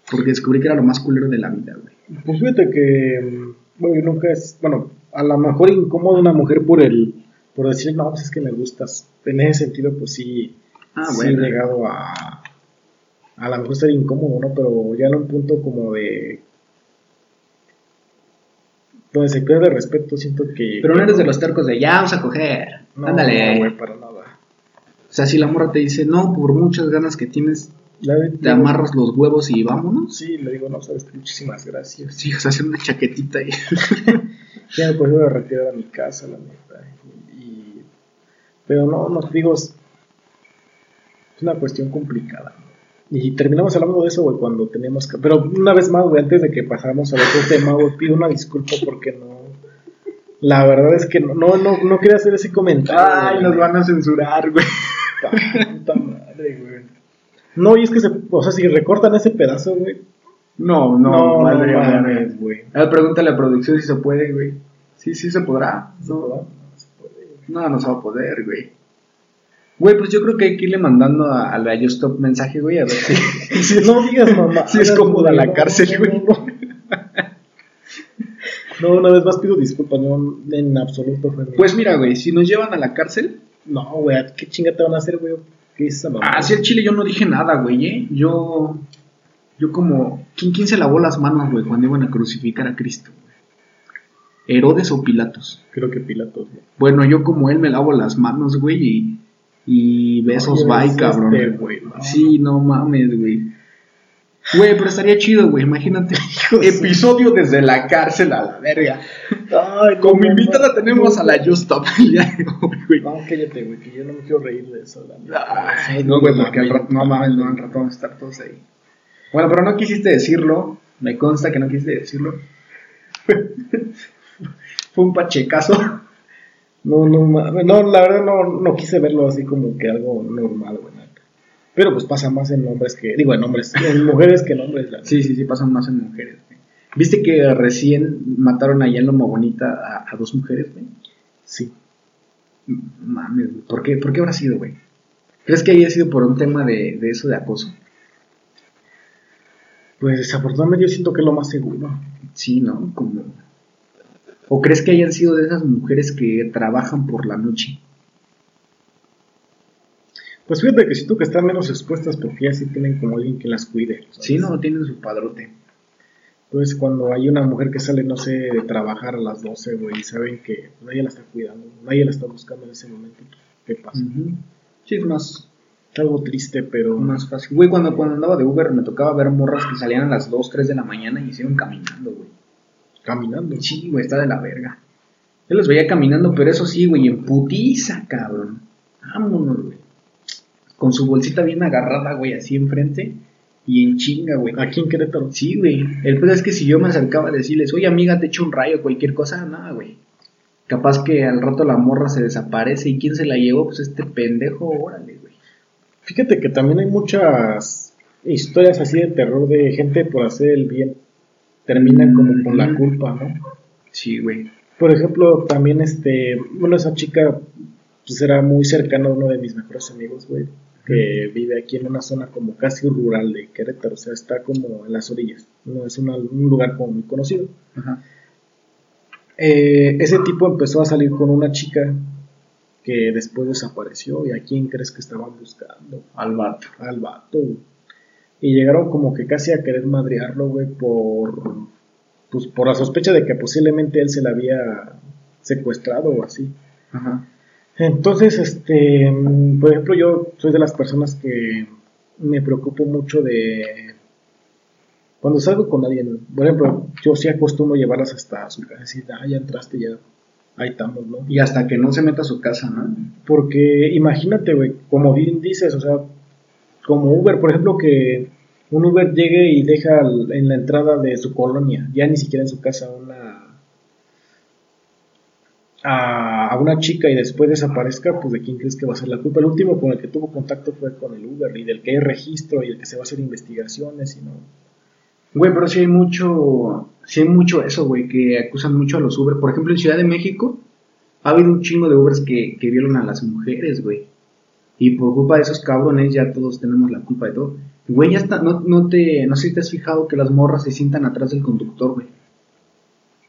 Porque descubrí que era lo más culero de la vida, güey. Pues fíjate que, bueno, nunca es, bueno, a lo mejor incómodo una mujer por el, por decir, no, pues es que me gustas. En ese sentido, pues sí, ah, sí he llegado a, a lo mejor ser incómodo, ¿no? Pero ya en un punto como de donde se pierde el respeto, siento que. Pero no eres de los tercos de ya vamos a coger. No, Ándale. No, güey, para nada. O sea, si la morra te dice, no, por muchas ganas que tienes, te amarras los huevos y vámonos. Sí, le digo, no, sabes, muchísimas gracias. Sí, o sea, hacer una chaquetita y... ya me puedo retirar a mi casa, la neta. Y... Pero no, no, digo, es una cuestión complicada. Y terminamos hablando de eso, güey, cuando teníamos que... Pero una vez más, güey, antes de que pasáramos al otro tema, güey, pido una disculpa porque no... La verdad es que no, no, no, no quería hacer ese comentario. Ay, nos van a censurar, güey. Puta madre, güey. No, y es que se, o sea, si recortan ese pedazo, güey. No, no, no madre, madre, güey. A ver, pregúntale a producción si se puede, güey. Sí, sí se podrá. No, se puede. No, no se va a poder, güey. Güey, pues yo creo que hay que irle mandando a, la Stop mensaje, güey, a ver si. no digas mamá. si es cómoda la cárcel, güey. No, una vez más pido disculpas, no en absoluto. Pues mira, güey, si nos llevan a la cárcel. No, güey, ¿qué chinga te van a hacer, güey? ¿Qué es esa mamá? Ah, sí, el chile yo no dije nada, güey, ¿eh? Yo. Yo como. ¿Quién, quién se lavó las manos, güey, cuando iban a crucificar a Cristo? ¿Herodes o Pilatos? Creo que Pilatos, güey. Bueno, yo como él me lavo las manos, güey, y. Y besos, bye, cabrón. Este, sí, no mames, güey. Güey, pero estaría chido, güey. Imagínate. Episodio desde la cárcel a la verga. Ay, Como invitada tenemos a la Just Stop. No, cállate, güey, que yo no me quiero reír de eso. Ay, no, güey, porque al rato, no mames, no, al rato vamos a estar todos ahí. Bueno, pero no quisiste decirlo. Me consta que no quisiste decirlo. Fue un pachecazo. No, no, no, la verdad no, no quise verlo así como que algo normal, güey. Pero pues pasa más en hombres que, digo, en hombres, en mujeres que en hombres. Sí, sí, sí, pasan más en mujeres. ¿Viste que recién mataron allá en Loma Bonita a, dos mujeres, güey? Sí. Mames, ¿Por qué, ¿Por qué habrá sido, güey? ¿Crees que haya sido por un tema de, de eso de acoso? Pues desafortunadamente yo siento que es lo más seguro. Sí, ¿no? Como... ¿O crees que hayan sido de esas mujeres que trabajan por la noche? Pues fíjate que siento que están menos expuestas porque ya sí tienen como alguien que las cuide. Sí, no, tienen su padrote. Entonces cuando hay una mujer que sale, no sé, de trabajar a las 12, güey, y saben que nadie la está cuidando, nadie la está buscando en ese momento, ¿qué pasa? Sí, es más... Algo triste, pero... Más fácil. Güey, cuando, cuando andaba de Uber me tocaba ver morras que salían a las 2, 3 de la mañana y se iban caminando, güey. ¿Caminando? Sí, güey, está de la verga. Yo los veía caminando, pero eso sí, güey, en putiza, cabrón. Vámonos, güey con su bolsita bien agarrada, güey, así enfrente. Y en chinga, güey. Aquí en Querétaro. Sí, güey. El peor es que si yo me acercaba a decirles, oye amiga, te echo un rayo, cualquier cosa, nada, güey. Capaz que al rato la morra se desaparece y quién se la llevó, pues este pendejo, órale, güey. Fíjate que también hay muchas historias así de terror de gente por hacer el bien. Terminan como con la culpa, ¿no? Sí, güey. Por ejemplo, también este, bueno, esa chica pues era muy cercana a uno de mis mejores amigos, güey que vive aquí en una zona como casi rural de Querétaro, o sea, está como en las orillas, no es un lugar como muy conocido. Eh, ese tipo empezó a salir con una chica que después desapareció y a quién crees que estaban buscando? Al vato. Al vato. Y llegaron como que casi a querer madrearlo, güey, por, pues, por la sospecha de que posiblemente él se la había secuestrado o así. Ajá. Entonces, este, por ejemplo, yo soy de las personas que me preocupo mucho de cuando salgo con alguien. Por ejemplo, yo sí acostumbro llevarlas hasta su casa y decir, ah, ya entraste, ya ahí estamos, ¿no? Y hasta que no se meta a su casa, ¿no? Porque imagínate, güey, como bien dices, o sea, como Uber, por ejemplo, que un Uber llegue y deja en la entrada de su colonia, ya ni siquiera en su casa, una a, una chica y después desaparezca, pues de quién crees que va a ser la culpa. El último con el que tuvo contacto fue con el Uber y del que hay registro y el que se va a hacer investigaciones y no. Güey, pero sí hay mucho, sí hay mucho eso, güey, que acusan mucho a los Uber. Por ejemplo, en Ciudad de México ha habido un chingo de Ubers que, que violan a las mujeres, güey. Y por culpa de esos cabrones ya todos tenemos la culpa de todo. Güey, ya está, no, no te, no sé si te has fijado que las morras se sientan atrás del conductor, güey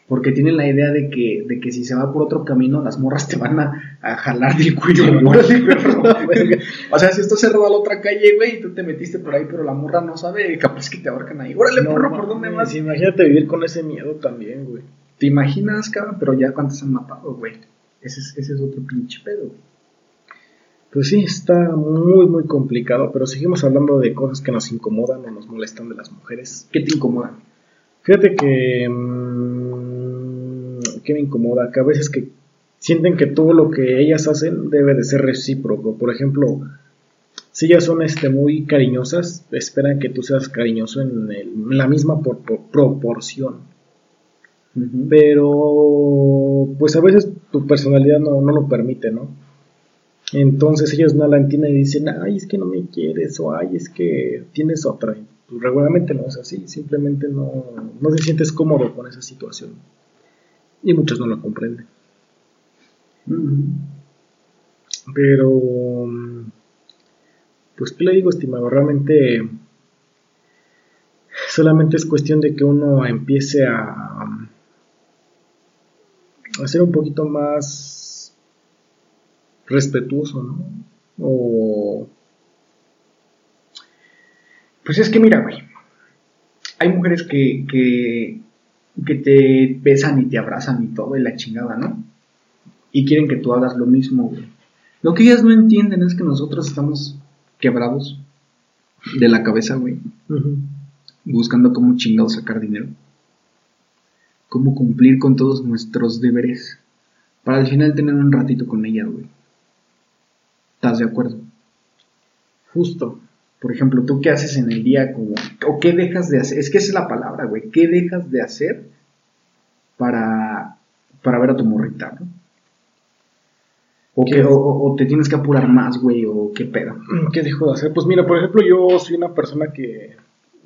porque tienen la idea de que, de que si se va por otro camino, las morras te van a, a jalar del cuello. o sea, si esto se roba a la otra calle, güey, y tú te metiste por ahí, pero la morra no sabe, capaz que te ahorcan ahí. Órale, porro, ¿por dónde vas? Imagínate vivir con ese miedo también, güey. ¿Te imaginas, cabrón? Pero ya cuántos han matado, güey. Ese es, ese es otro pinche pedo, Pues sí, está muy, muy complicado, pero seguimos hablando de cosas que nos incomodan o nos molestan de las mujeres. ¿Qué te incomodan? Fíjate que... Mm, que me incomoda, que a veces que sienten que todo lo que ellas hacen debe de ser recíproco. Por ejemplo, si ellas son este, muy cariñosas, esperan que tú seas cariñoso en, la misma proporción. Pero, pues a veces tu personalidad no, lo permite, ¿no? Entonces ellos no la entienden y dicen, ay, es que no me quieres, o ay, es que tienes otra. Pues regularmente no es así, simplemente no, no te sientes cómodo con esa situación y muchos no lo comprenden. Pero, pues, ¿qué le digo, estimado? Realmente solamente es cuestión de que uno empiece a, ser un poquito más respetuoso, ¿no? O... Pues es que mira, güey, hay mujeres que, que, que te besan y te abrazan y todo y la chingada, ¿no? Y quieren que tú hagas lo mismo, güey. Lo que ellas no entienden es que nosotros estamos quebrados de la cabeza, güey. Buscando cómo chingado sacar dinero. Cómo cumplir con todos nuestros deberes. Para al final tener un ratito con ella, güey. ¿Estás de acuerdo? Justo. Por ejemplo, ¿tú qué haces en el día como... o qué dejas de hacer? Es que esa es la palabra, güey. ¿Qué dejas de hacer para, para ver a tu morrita, ¿no? O, que, o, te tienes que apurar más, güey, o qué pedo. ¿Qué dejo de hacer? Pues mira, por ejemplo, yo soy una persona que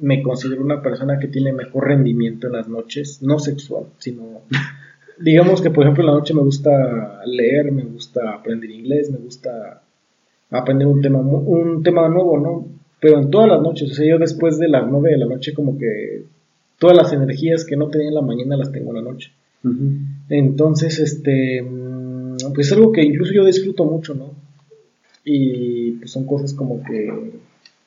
me considero una persona que tiene mejor rendimiento en las noches, no sexual, sino digamos que por ejemplo en la noche me gusta leer, me gusta aprender inglés, me gusta aprender un tema un tema nuevo, ¿no? Pero en todas las noches, o sea, yo después de las nueve de la noche como que todas las energías que no tenía en la mañana las tengo en la noche. Entonces, este pues es algo que incluso yo disfruto mucho, ¿no? Y pues son cosas como que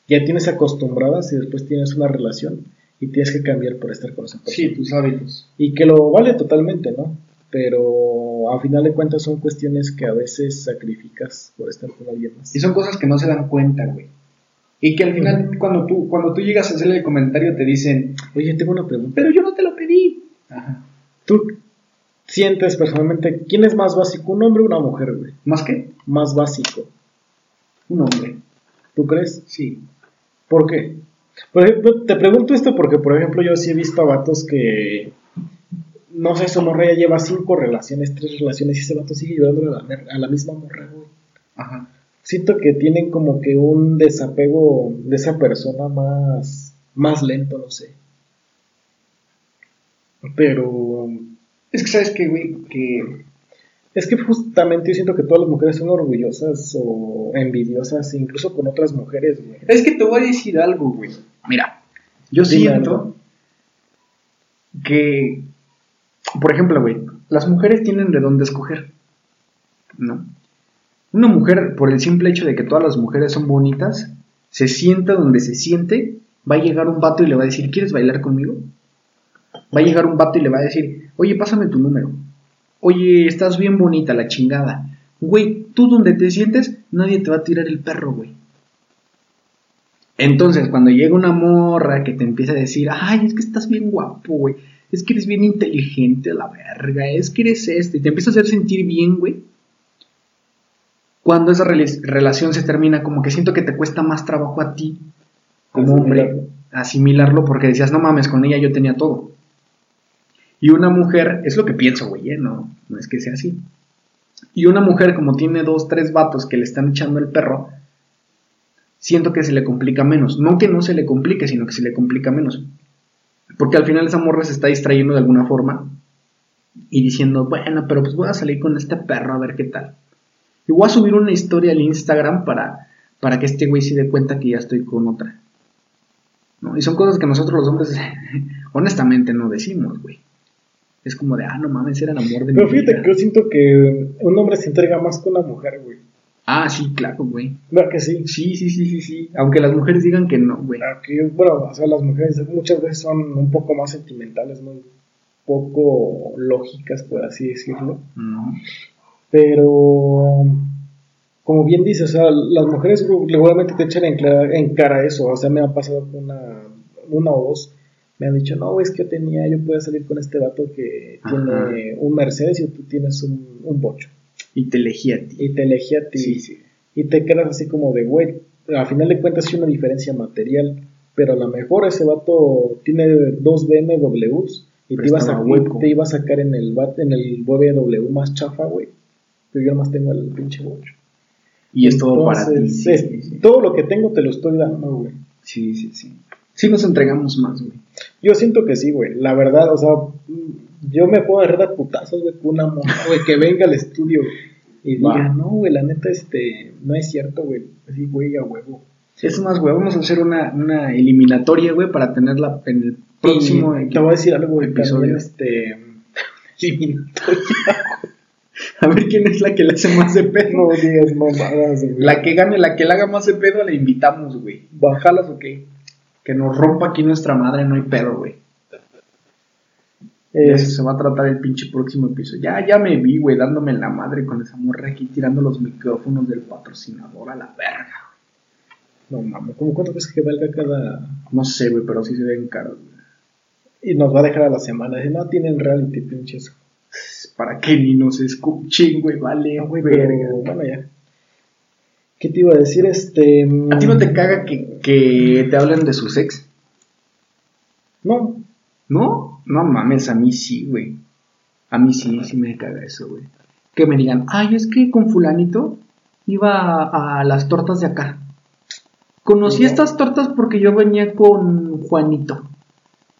ya tienes acostumbradas y después tienes una relación y tienes que cambiar por estar con esa persona. Sí, tus hábitos. Y que lo vale totalmente, ¿no? Pero a final de cuentas son cuestiones que a veces sacrificas por estar con alguien más. Y son cosas que no se dan cuenta, güey. Y que al final, cuando, tú, cuando tú llegas a hacerle el comentario, te dicen, oye, tengo una pregunta. Pero yo no te lo pedí. Ajá. Tú sientes personalmente, ¿quién es más básico, un hombre o una mujer, güey? ¿Más qué? Más básico. Un hombre. ¿Tú crees? Sí. ¿Por qué? Por ejemplo, te pregunto esto porque, por ejemplo, yo sí he visto a vatos que, no sé, su morra ya lleva cinco relaciones, tres relaciones y ese vato sigue ayudando a la, a la misma morra, güey. Ajá. Siento que tienen como que un desapego de esa persona más, más lento, no sé. Pero es que sabes que, güey, que... Es que justamente yo siento que todas las mujeres son orgullosas o envidiosas, incluso con otras mujeres, güey. Es que te voy a decir algo, güey. Mira, yo siento que, por ejemplo, güey, las mujeres tienen de dónde escoger, ¿no? Una mujer, por el simple hecho de que todas las mujeres son bonitas, se sienta donde se siente, va a llegar un vato y le va a decir, ¿quieres bailar conmigo? Va a llegar un vato y le va a decir, Oye, pásame tu número. Oye, estás bien bonita, la chingada. Güey, tú donde te sientes, nadie te va a tirar el perro, güey. Entonces, cuando llega una morra que te empieza a decir, ay, es que estás bien guapo, güey. Es que eres bien inteligente, la verga. Es que eres este. Y te empieza a hacer sentir bien, güey. Cuando esa relación se termina, como que siento que te cuesta más trabajo a ti, como hombre, asimilarlo, porque decías, no mames, con ella yo tenía todo. Y una mujer, es lo que pienso, güey, ¿eh? no, no es que sea así. Y una mujer, como tiene dos, tres vatos que le están echando el perro, siento que se le complica menos. No que no se le complique, sino que se le complica menos. Porque al final esa morra se está distrayendo de alguna forma y diciendo, bueno, pero pues voy a salir con este perro a ver qué tal. Y voy a subir una historia al Instagram para, para que este güey se dé cuenta que ya estoy con otra. ¿No? Y son cosas que nosotros los hombres honestamente no decimos, güey es como de, ah, no mames, era el amor de Pero fíjate que yo siento que un hombre se entrega más con una mujer, güey. Ah, sí, claro, güey. ¿Verdad que sí? Sí, sí, sí, sí, sí. Aunque las mujeres digan que no, güey. bueno, o sea, las mujeres muchas veces son un poco más sentimentales, muy poco lógicas, por así decirlo. No. Pero, como bien dices, o sea, las mujeres regularmente te echan en, cara eso. O sea, me ha pasado una, una o dos me han dicho, no, es que tenía, yo puedo salir con este vato que tiene un Mercedes y tú tienes un, un bocho. Y te elegí a ti. Y te elegí a ti. Sí, sí. Y te quedas así como de, güey, al final de cuentas es una diferencia material, pero a lo mejor ese vato tiene dos BMWs y te iba, a te iba a sacar en el, en el BMW más chafa, güey. Pero yo más tengo el pinche bocho. Y es todo para ti. Todo lo que tengo te lo estoy dando, güey. Sí, sí, sí. Sí nos entregamos más, güey. Yo siento que sí, güey. La verdad, o sea, yo me puedo agarrar a putazos, güey, con una mujer, güey, que venga al estudio y diga, no, güey, la neta, este, no es cierto, güey. Así, güey, a huevo. Es más, güey, vamos a hacer una, una eliminatoria, güey, para tenerla en el próximo Te voy a decir algo, güey, episodio. este, A ver quién es la que le hace más de pedo. No digas mamadas, güey. La que gane, la que le haga más de pedo, la invitamos, güey. ¿Bajalas o qué? Que nos rompa aquí nuestra madre, no hay pedo, güey. Eso se va a tratar el pinche próximo episodio. Ya, ya me vi, güey, dándome la madre con esa morra aquí, tirando los micrófonos del patrocinador a la verga. No mames, ¿cómo cuánto crees que valga cada.? No sé, güey, pero sí se ven caros, güey. Y nos va a dejar a la semana. Dice, no tienen reality, pinches. Para que ni nos escuchen, güey, vale, güey, verga. Bueno, ya. ¿Qué te iba a decir? Este. ¿A ti no te caga que, que te hablen de su sex? No. ¿No? No mames, a mí sí, güey. A mí sí, sí me caga eso, güey. Que me digan, ay, es que con fulanito iba a, las tortas de acá. Conocí estas tortas porque yo venía con Juanito.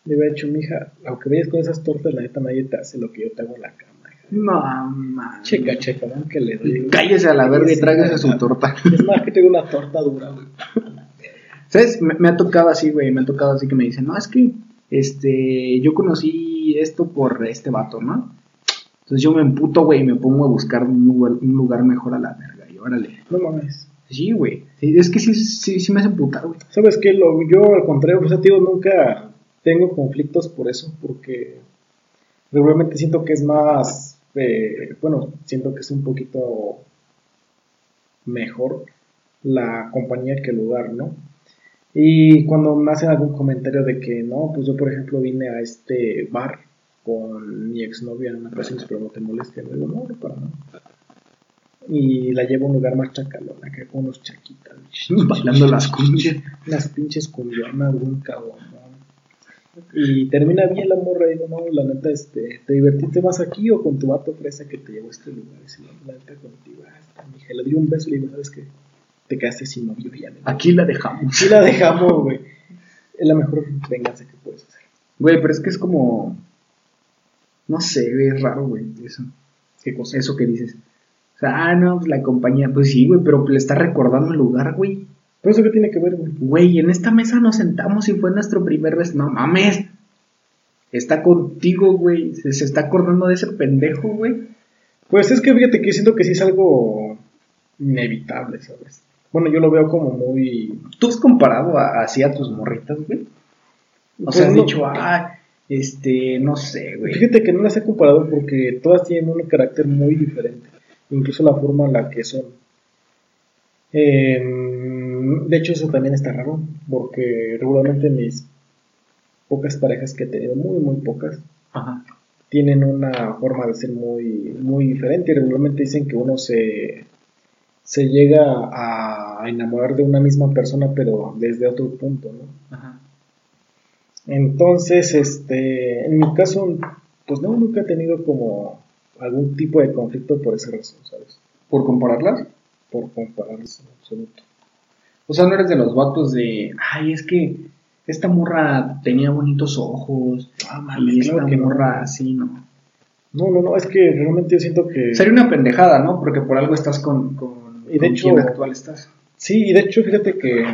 Le hubiera dicho, mija, aunque vayas con esas tortas, la neta nadie te hace lo que yo te hago en la cama. No, mames. Checa, checa, ¿no? que le doy. Cállese a la verga y tráigase su torta. Es más, que tengo una torta dura, güey. ¿Sabes? Me, me, ha tocado así, güey. Me ha tocado así que me dicen, no, es que este, yo conocí esto por este vato, ¿no? Entonces yo me emputo, güey, y me pongo a buscar un lugar, mejor a la verga. Y órale. No mames. Sí, güey. es que sí, sí, sí me hace emputar, güey. ¿Sabes qué? Lo, yo, al contrario, pues, digo, nunca tengo conflictos por eso, porque regularmente siento que es más, bueno, siento que es un poquito mejor la compañía que el lugar, ¿no? Y cuando me hacen algún comentario de que no, pues yo por ejemplo vine a este bar con mi exnovia en una ocasión, pero no te moleste, le digo, no, no para nada. Y la llevo a un lugar más chacalona, que con unos chaquitas, bailando las cumbias, las pinches cumbionas, un cabrón. Y termina bien la morra, digo, no, la neta, este, ¿te divertiste más aquí o con tu vato fresa que te llevó a este lugar? Y si no, la neta contigo, hasta mi hija, le di un beso y le digo, ¿sabes qué? te quedaste sin novio ya. Aquí la dejamos. Aquí la dejamos, güey. Es la mejor venganza que puedes hacer. Güey, pero es que es como. No sé, güey, es raro, güey. Eso. ¿Qué cosa? Eso que dices. O sea, ah, no, pues la compañía. Pues sí, güey, pero le está recordando el lugar, güey. ¿Pero eso qué tiene que ver, güey? Güey, en esta mesa nos sentamos y fue nuestro primer vez. No mames. Está contigo, güey. Se, se está acordando de ese pendejo, güey. Pues es que fíjate que siento que sí es algo inevitable, ¿sabes? Bueno, yo lo veo como muy. ¿Tú has comparado así a tus morritas, güey? O pues sea, has dicho, ah, este, no sé, güey. Fíjate que no las he comparado porque todas tienen un carácter muy diferente. Incluso la forma en la que son. Em, de hecho, eso también está raro. Porque regularmente mis pocas parejas que he tenido, muy, muy pocas, tienen una forma de ser muy, muy diferente. Y regularmente dicen que uno se se llega a enamorar de una misma persona, pero desde otro punto, ¿no? Ajá. Entonces, este, en mi caso, pues no, nunca he tenido como algún tipo de conflicto por esa razón, ¿sabes? ¿Por compararlas? Por compararlas, en absoluto. O sea, no eres de los vatos de, ay, es que esta morra tenía bonitos ojos, ah, y esta morra así, ¿no? No, no, no, es que realmente yo siento que... Sería una pendejada, ¿no? Porque por algo estás con y de hecho, actual estás? Sí, y de hecho, fíjate que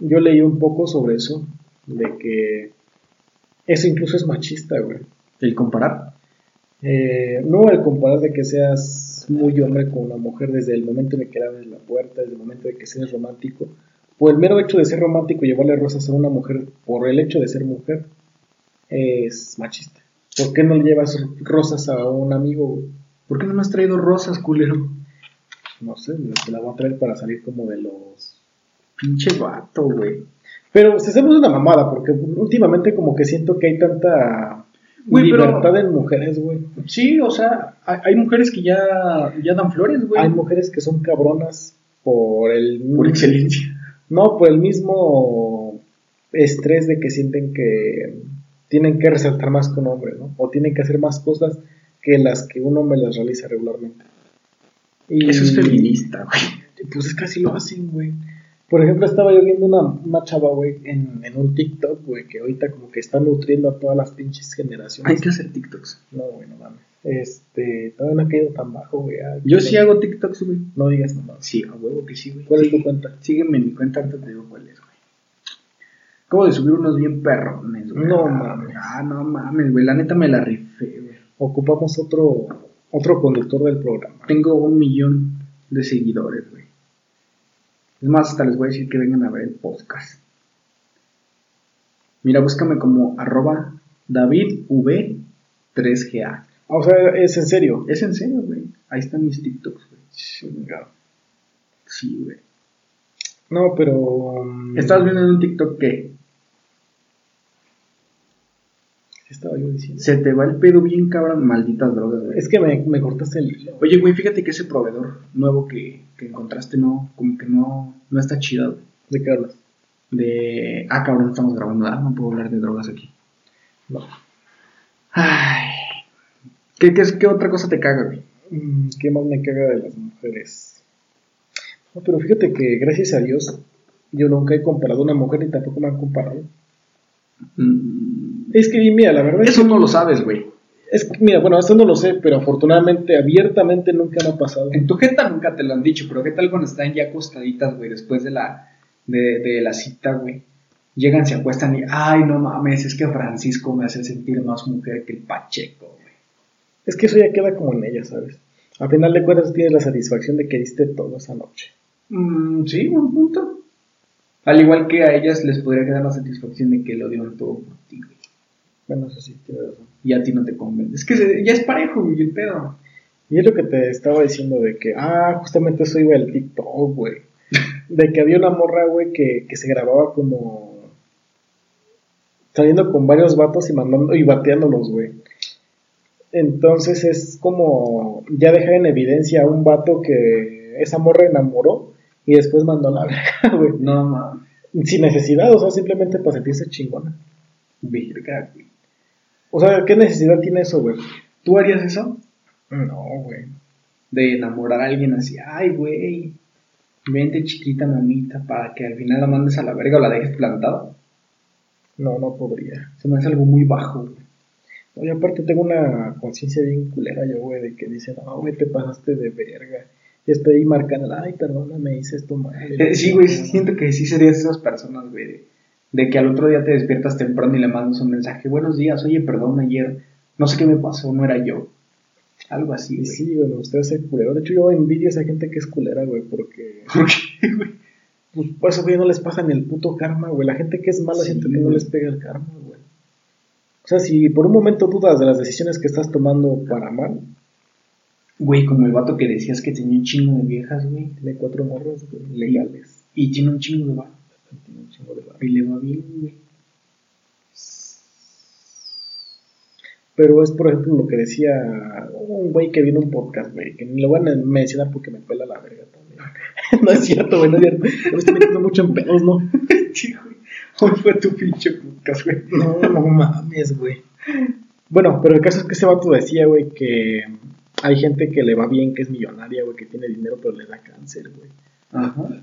yo leí un poco sobre eso, de que eso incluso es machista, güey. ¿El comparar? Eh, no el comparar de que seas muy hombre con una mujer desde el momento en el que le abres la puerta, desde el momento de que seas romántico, o el mero hecho de ser romántico y llevarle rosas a una mujer por el hecho de ser mujer, es machista. ¿Por qué no le llevas rosas a un amigo? ¿Por qué no me has traído rosas, culero? no sé, te la voy a traer para salir como de los pinche vato, güey. Pero se hacemos una mamada, porque últimamente como que siento que hay tanta libertad en mujeres, güey. Sí, o sea, hay, mujeres que ya, ya dan flores, güey. Hay mujeres que son cabronas por el... Por excelencia. No, por el mismo estrés de que sienten que tienen que resaltar más que un hombre, ¿no? O tienen que hacer más cosas que las que un hombre les realiza regularmente. Eso es feminista, güey. Pues es casi lo hacen, güey. Por ejemplo, estaba yo viendo una, una chava, güey, en, en un TikTok, güey, que ahorita como que está nutriendo a todas las pinches generaciones. Hay que hacer TikToks. No, güey, no mames. Este, todavía no ha caído tan bajo, güey. Yo sí hago TikToks, güey. No digas nada. Sí, a huevo que sí, güey. ¿Cuál es tu cuenta? Sígueme en mi cuenta, antes te digo cuál es, güey. Acabo de subir unos bien perrones, güey. No mames. Ah, no mames, güey. La neta me la rifé, güey. ocupamos otro, otro conductor del programa. Tengo un millón de seguidores, güey. Es más, hasta les voy a decir que vengan a ver el podcast. Mira, búscame como arroba DavidV3GA. Ah, o sea, es en serio. Es en serio, güey. Ahí están mis TikToks, güey. Sí, güey. No, pero. Um, ¿Estabas viendo en un TikTok qué? ¿Qué estaba yo diciendo? Se te va el pedo bien, cabrón, malditas drogas, güey. Es que me, me cortaste el hilo. Oye, güey, fíjate que ese proveedor nuevo que, que encontraste no, como que no, no está chido, güey. ¿De qué hablas? De. Ah, cabrón, estamos grabando, ¿ah? No puedo hablar de drogas aquí. No. Ay. ¿Qué, qué, qué otra cosa te caga, güey? Mm, ¿Qué más me caga de las mujeres? No, pero fíjate que gracias a Dios yo nunca he comparado a una mujer y tampoco me han comparado. Mm, Es que, mira, la verdad es Eso no lo sabes, güey. Es que, mira, bueno, esto no lo sé, pero afortunadamente, abiertamente nunca me ha pasado. En tu jeta nunca te lo han dicho, pero ¿qué tal cuando están ya acostaditas, güey, después de la, de, de la cita, güey? Llegan, se acuestan y, ay, no mames, es que Francisco me hace sentir más mujer que el Pacheco, güey. Es que eso ya queda como en ella, ¿sabes? A final de cuentas tienes la satisfacción de que diste todo esa noche. Mm, sí, buen punto. Al igual que a ellas les podría quedar la satisfacción de que lo dieron todo por ti, güey. Bueno, eso sí, razón. Y a ti no te convence. Es que se- ya es parejo, güey, el pedo. Y es lo que te estaba diciendo de que, ah, justamente eso iba el TikTok, güey. De que había una morra, güey, que, que se grababa como saliendo con varios vatos y mandando y bateándolos, güey. Entonces es como ya dejar en evidencia a un vato que esa morra enamoró y después mandó a la verga, güey. No mames. Sin necesidad, o sea, simplemente para sentirse chingona. Verga, güey. O sea, ¿qué necesidad tiene eso, güey? ¿Tú harías eso? No, güey. De enamorar a alguien así, ay, güey, vente chiquita mamita para que al final la mandes a la verga o la dejes plantada. No, no podría. Se me hace algo muy bajo, güey. Oye, aparte tengo una conciencia bien culera yo, güey, de que dicen, no, güey, te pasaste de verga. Y estoy marcando, ay, perdóname, hice esto mal. Eh, sí, güey, siento que sí serías de esas personas, güey, de, de que al otro día te despiertas temprano y le mandas un mensaje, buenos días, oye, perdón, ayer, no sé qué me pasó, no era yo. Algo así, güey. sí, güey, gustaría ser culero. De hecho, yo envidio a esa gente que es culera, güey, porque... ¿Por qué, güey? Pues por eso, güey, no les pasa ni el puto karma, güey. La gente que es mala Sí, siento que no les pega el karma, güey. O sea, si por un momento dudas de las decisiones que estás tomando para mal, Güey, como el vato que decías que tenía un chingo de viejas, güey, tiene cuatro morras, güey, legales. y tiene un chingo de bar, Tiene un chingo de varo. y le va bien, güey. Pero es, por ejemplo, lo que decía un güey que vino un podcast, güey, que ni lo van a mencionar porque me pela la verga también. no es cierto, güey, no es cierto. Me estoy metiendo mucho en pedos, ¿no? Sí, güey. ¿Cómo fue tu pinche podcast, güey? No, no mames, güey. Bueno, pero el caso es que ese vato decía, güey, que hay gente que le va bien, que es millonaria, güey, que tiene dinero, pero le da cáncer, güey. Ajá.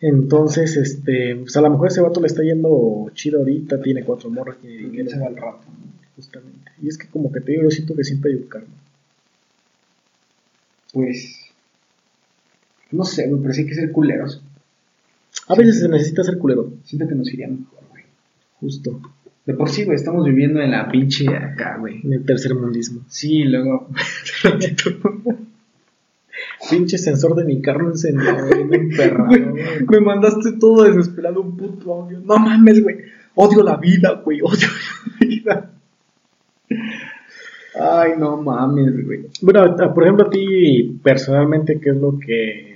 Entonces, este, pues a lo mejor ese vato le está yendo chido ahorita, tiene cuatro morras, tiene ¿Quién dinero, se va al rato? no? justamente. Y es que como que te digo, yo siento que siempre hay un karma. Pues. No sé, güey, pero sí hay que ser culeros. A veces se necesita ser culero, Siento que nos iría mejor, güey. justo, De por sí, güey, estamos viviendo en la pinche acá, güey. en el tercer mundismo. Sí, luego. Pinche sensor de mi carro encendido, güey, me mandaste todo desesperado un puto audio. No mames, güey. Odio la vida, güey. Odio la vida. Ay, no mames, güey. Bueno, por ejemplo, a ti personalmente, ¿qué es lo que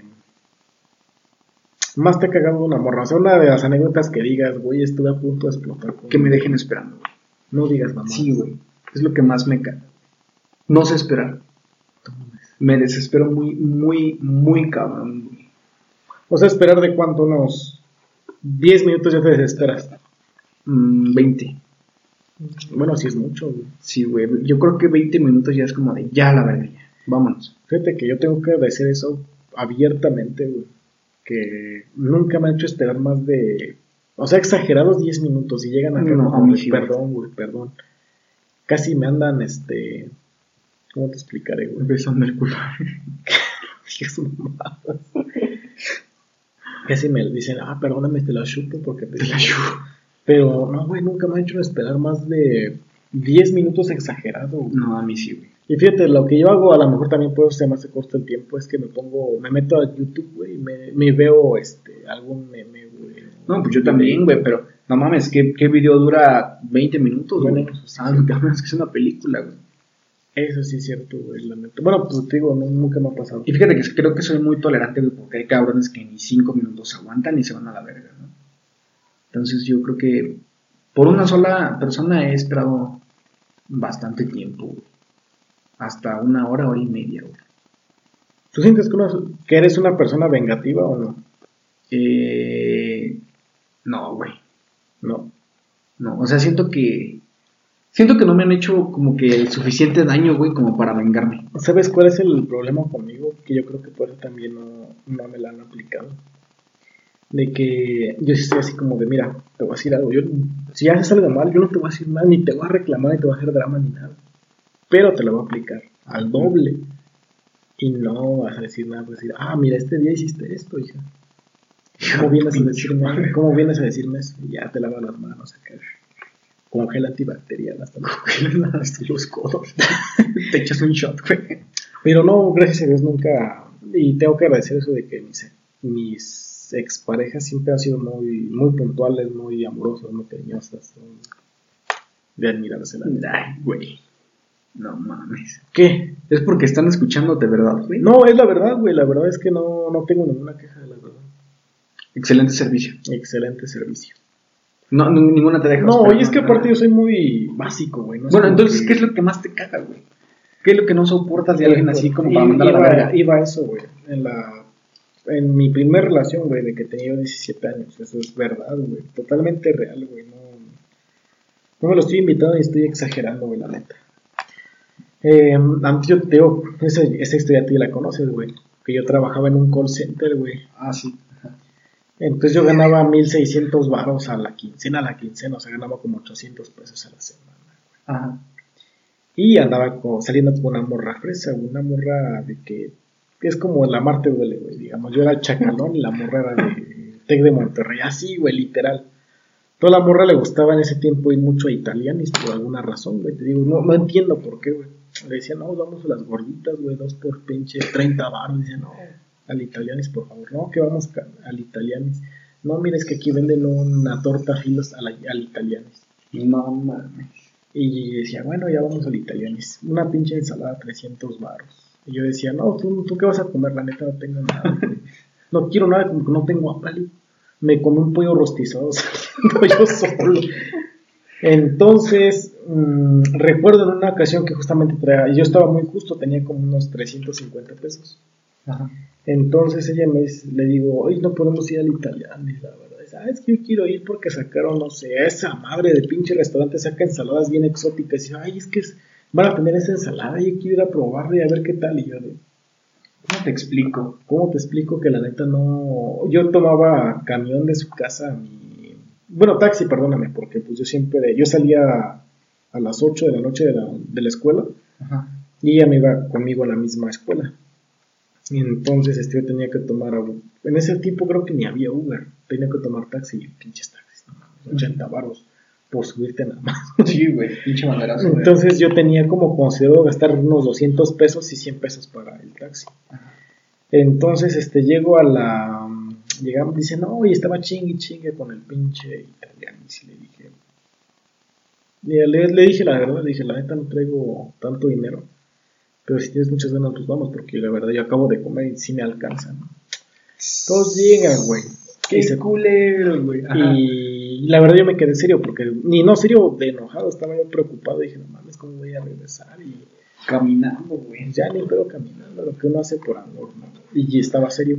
más te ha cagado una morra? O sea, una de las anécdotas que digas, güey, estuve a punto de explotar. Que me dejen esperando, güey. No digas mamá. Sí, güey. Es lo que más me caga. No sé esperar. Me desespero muy, muy, muy cabrón, güey. O sea, esperar de cuánto, unos 10 minutos ya te desesperas. Mm, 20. Bueno, sí es mucho, güey. Sí, güey. Yo creo que 20 minutos ya es como de ya la verga, ya. Vámonos. Fíjate que yo tengo que decir eso abiertamente, güey. Que nunca me han hecho esperar más de. O sea, exagerados 10 minutos y llegan a No, sí, güey. Perdón, güey, perdón. Casi me andan, este. ¿Cómo te explicaré, güey? Besando el culo. Casi me dicen, ah, perdóname, te la chupo porque te, Te la chupo. Pero no, güey, nunca me han hecho esperar más de 10 minutos exagerado. güey. No, a mí sí, güey. Y fíjate, lo que yo hago, a lo mejor también puedo ser más de costo el tiempo, es que me pongo, me meto a YouTube, güey, y me, me veo este, algún meme, güey. No, pues yo también, güey, pero no mames, ¿qué, qué video dura 20 minutos, güey? Bueno, que es que es una película, güey. Eso sí es cierto, güey, la neta. Bueno, pues te digo, no, nunca me ha pasado. Y fíjate que creo que soy muy tolerante, güey, porque hay cabrones que ni 5 minutos aguantan y se van a la verga, ¿no? Entonces yo creo que por una sola persona he esperado bastante tiempo, güey. Hasta una hora, hora y media, güey. ¿Tú sientes que, uno- que eres una persona vengativa o no? Eh, no, güey. No. No, o sea, siento que. Siento que no me han hecho como que el suficiente daño, güey, como para vengarme. ¿Sabes cuál es el problema conmigo? Que yo creo que por eso también no, no me la han aplicado. De que yo sí estoy así como de, mira, te voy a decir algo. Yo, si haces algo mal, yo no te voy a decir nada, ni te voy a reclamar, ni te voy a hacer drama, ni nada. Pero te lo voy a aplicar al doble. Y no vas a decir nada, vas a decir, ah, mira, este día hiciste esto, hija. ¿Cómo vienes a decirme, ¿cómo vienes a decirme eso? Y ya te lavas las manos acá. Con gel antibacterial hasta, hasta los codos. Te echas un shot, güey. Pero no, gracias a Dios nunca. Y tengo que agradecer eso de que mis, mis exparejas siempre han sido muy, muy puntuales, muy amorosas, muy cariñosas. De admirarse la. Ay, güey. No mames. ¿Qué? Es porque están escuchándote, ¿verdad, güey? No, es la verdad, güey. La verdad es que no, no tengo ninguna queja de la verdad. Excelente servicio. Excelente servicio. No, ninguna te deja. No, y es que aparte yo soy muy básico, güey. no Bueno, entonces, que- ¿qué es lo que más te caga, güey? ¿Qué es lo que no soportas de alguien así como para mandar a la iba, verga? Iba eso, güey. En la en mi primer relación, güey, de que tenía yo 17 años. Eso es verdad, güey. Totalmente real, güey. No, no me lo estoy invitando y estoy exagerando, güey, la neta. Eh, digo, esa, historia tú ya la conoces, güey. Que yo trabajaba en un call center, güey. Ah, sí. Entonces yo ganaba 1600 varos a la quincena, a la quincena, o sea, ganaba como 800 pesos a la semana. Ajá. Y andaba saliendo con una morra fresa, una morra de que es como la Marte duele, güey, digamos. Yo era el chacalón y la morra era de Tec de Monterrey, así, güey, literal. Toda la morra le gustaba en ese tiempo ir mucho a Italianis por alguna razón, güey. Te digo, no, no entiendo por qué, güey. Le decía, no, vamos a las gorditas, güey, dos por pinche 30 baros. Dice, no, al Italianis, por favor. No, que vamos al Italianis. No, mira, es que aquí venden una torta filos al Italianis. No mames. Y decía, bueno, ya vamos al Italianis. Una pinche ensalada, 300 baros. Y yo decía, no, ¿tú, ¿tú qué vas a comer? La neta no tengo nada. güey. No quiero nada, como que no tengo hambre. Me comí un pollo rostizado yo solo. Entonces, mm, recuerdo en una ocasión que justamente traía, yo estaba muy justo, tenía como unos 350 pesos. Ajá. Entonces ella me dice- le digo, hoy no podemos ir al Italianis, la verdad. Dice, ah, es que yo quiero ir porque sacaron, no sé, esa madre de pinche restaurante saca ensaladas bien exóticas. Y dice, ay, es que es- van a tener esa ensalada y yo quiero ir a probarla y a ver qué tal. Y yo de, ¿Cómo te explico? ¿cómo te explico que la neta no... Yo tomaba camión de su casa a mi... Bueno, taxi, perdóname, porque pues yo siempre... Yo salía a las 8 de la noche de la, de la escuela Ajá. y ella me iba conmigo a la misma escuela. Y entonces este, yo tenía que tomar, en ese tiempo creo que ni había Uber, tenía que tomar taxi y pinches taxis, no mames, 80 baros por subirte nada más. Sí, güey. Pinche banderazo. Entonces yo tenía como considerado gastar unos 200 pesos y 100 pesos para el taxi. Entonces este llego a la llegamos dice, "No, y estaba chingue chingue con el pinche italiano." Y le dije le, le- le dije la verdad, le dije, "La neta no traigo tanto dinero." Pero si tienes muchas ganas, pues vamos, porque la verdad yo acabo de comer y sí me alcanza, ¿no? Todos llegan, güey. Qué Y culero, güey. Ajá. Y la verdad yo me quedé serio, porque ni no serio de enojado, estaba yo preocupado. Dije, no mames, ¿cómo voy a regresar? Y Caminando, güey. ya ni puedo caminando, lo que uno hace por amor, ¿no? Y estaba serio.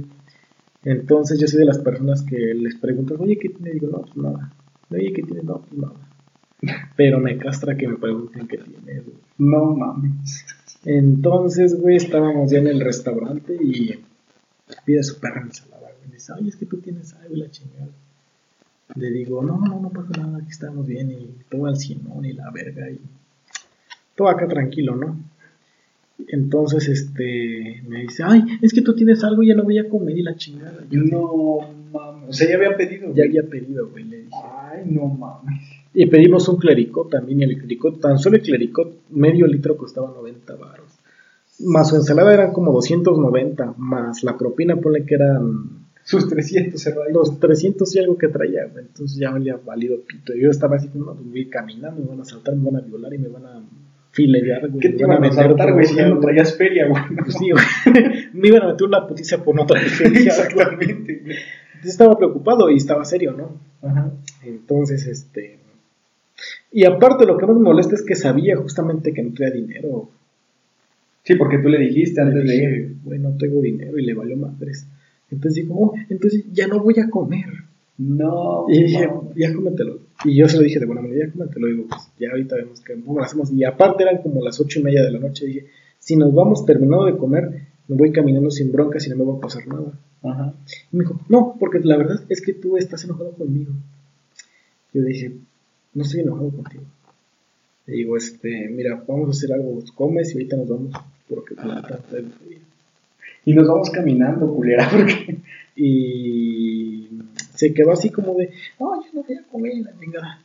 Entonces yo soy de las personas que les preguntan, oye, ¿qué tiene? Digo, no, pues nada. Oye, ¿qué tiene? No, pues nada. Pero me castra que me pregunten qué tiene, güey. No mames. Entonces, güey, estábamos ya en el restaurante y pide su perra ensalada, güey. Dice, oye, es que tú tienes algo y la chingada. Le digo, no, no, no pasa nada, aquí estamos bien y todo al cienón y la verga y todo acá tranquilo, ¿no? Entonces, este, me dice, ay, es que tú tienes algo y ya no voy a comer y la chingada. Yo No mames. O sea, ya había pedido. ya había pedido, güey, le dije. Ay, no mames. Y pedimos un clericot también, y el clericot, tan solo el clericot, medio litro costaba 90 baros. Más su ensalada eran como 290, más la propina, ponle que eran sus 300 cerrados. Los 300 y algo que traía, Entonces ya había valido pito. Yo estaba así como, pues voy caminando, me van a saltar, me van a violar y me van a filear, güey. ¿Qué te iban a saltar, güey? Si no traías feria, güey. Pues sí, güey. me iban a meter una putiza por no traer feria. Exactamente, Entonces estaba preocupado y estaba serio, ¿no? Ajá. Entonces, este... Y aparte lo que más me molesta es que sabía justamente que no traía dinero. Sí, porque tú le dijiste antes de ir. Güey, no tengo dinero y le valió madres. Entonces dijo, oh, entonces ya no voy a comer. No. Y dije, ya cómetelo. Y yo se lo dije de buena manera, ya cómetelo. Digo, pues ya ahorita vemos que cómo lo hacemos. Y aparte eran como las ocho y media de la noche. Dije, si nos vamos terminado de comer, me voy caminando sin broncas y no me va a pasar nada. Ajá. Y me dijo, no, porque la verdad es que tú estás enojado conmigo. Yo dije, no estoy enojado contigo. Le digo, este, mira, vamos a hacer algo, comes y ahorita nos vamos, porque la y nos vamos caminando, culera, porque... Y se quedó así como de, no, yo no voy a comer la chingada.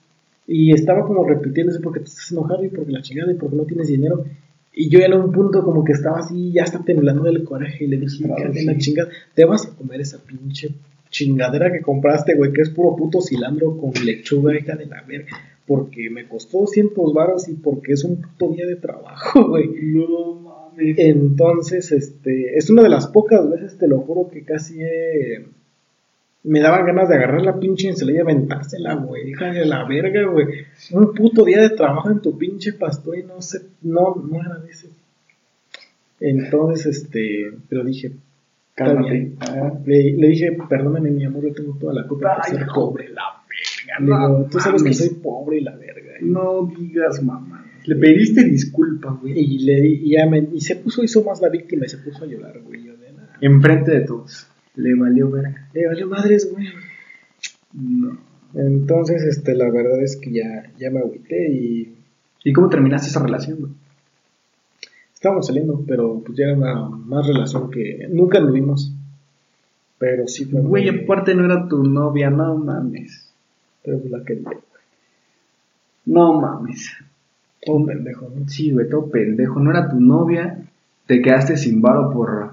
Y estaba como repitiéndose porque te estás enojado y porque la chingada y porque no tienes dinero. Y yo ya en un punto como que estaba así, ya está temblando del coraje y le dije, claro, la chingada, te vas a comer esa pinche chingadera que compraste, güey, que es puro puto cilantro con lechuga, hija de la verga. Porque me costó 200 varos y porque es un puto día de trabajo, güey. No, entonces, este, es una de las pocas veces, te lo juro, que casi me daban ganas de agarrar la pinche ensalada y aventársela, güey. Hija de la verga, güey. Un puto día de trabajo en tu pinche pastor y no sé, no, no agradeces. Entonces, este, pero dije, Cálmate. Le, le, dije, perdóname, mi amor, yo tengo toda la culpa de ser pobre, la verga. No, tú sabes que soy pobre y la verga. No digas, mamá. Le pediste disculpas, güey. Y, le, y, ya me, y se puso, hizo más la víctima y se puso a llorar, güey. Yo de nada. Enfrente de todos. Le valió verga. Le valió madres, güey. No. Entonces, este, la verdad es que ya, ya me agüité y... ¿Y cómo terminaste esa relación, güey? Estábamos saliendo, pero pues ya era una más relación que nunca lo vimos. Pero sí fue. Güey, aparte no era tu novia, no mames. Pero pues la quería, güey. No mames. Todo pendejo, ¿no? Sí, güey, todo pendejo. No era tu novia, te quedaste sin varo por.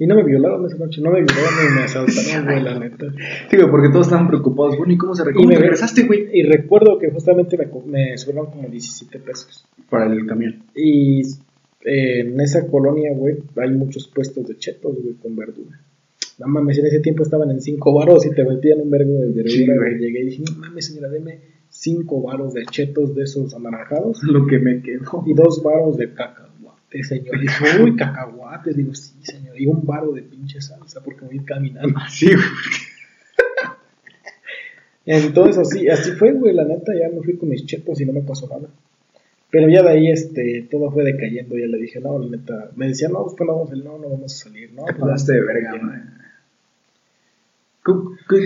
Y no me violaron esa noche, no me violaron ni me asaltaron, güey, la neta. Sí, güey, porque todos estaban preocupados. Bueno, ¿y cómo se ¿Cómo y me regresaste, güey? Y recuerdo que justamente me, me sobraron como 17 pesos. Para el camión. Y eh, en esa colonia, güey, hay muchos puestos de chetos, güey, con verdura. No mames, en ese tiempo estaban en 5 varos y te metían un vergo de verdura, güey. Llegué y dije, no mames, señora, deme cinco varos de chetos de esos anaranjados. Lo que me quedó. Y dos varos de cacahuate, señor. Dijo, uy, cacahuates. Digo, sí, señor. Y un varo de pinche salsa porque voy caminando. Así, güey. Entonces, así, así fue, güey. La neta, ya me fui con mis chetos y no me pasó nada. Pero ya de ahí, este, todo fue decayendo. Ya le dije, no, la neta. Me decía, no, después no vamos a salir, no, no vamos a salir, ¿no? Te pasaste de verga, güey.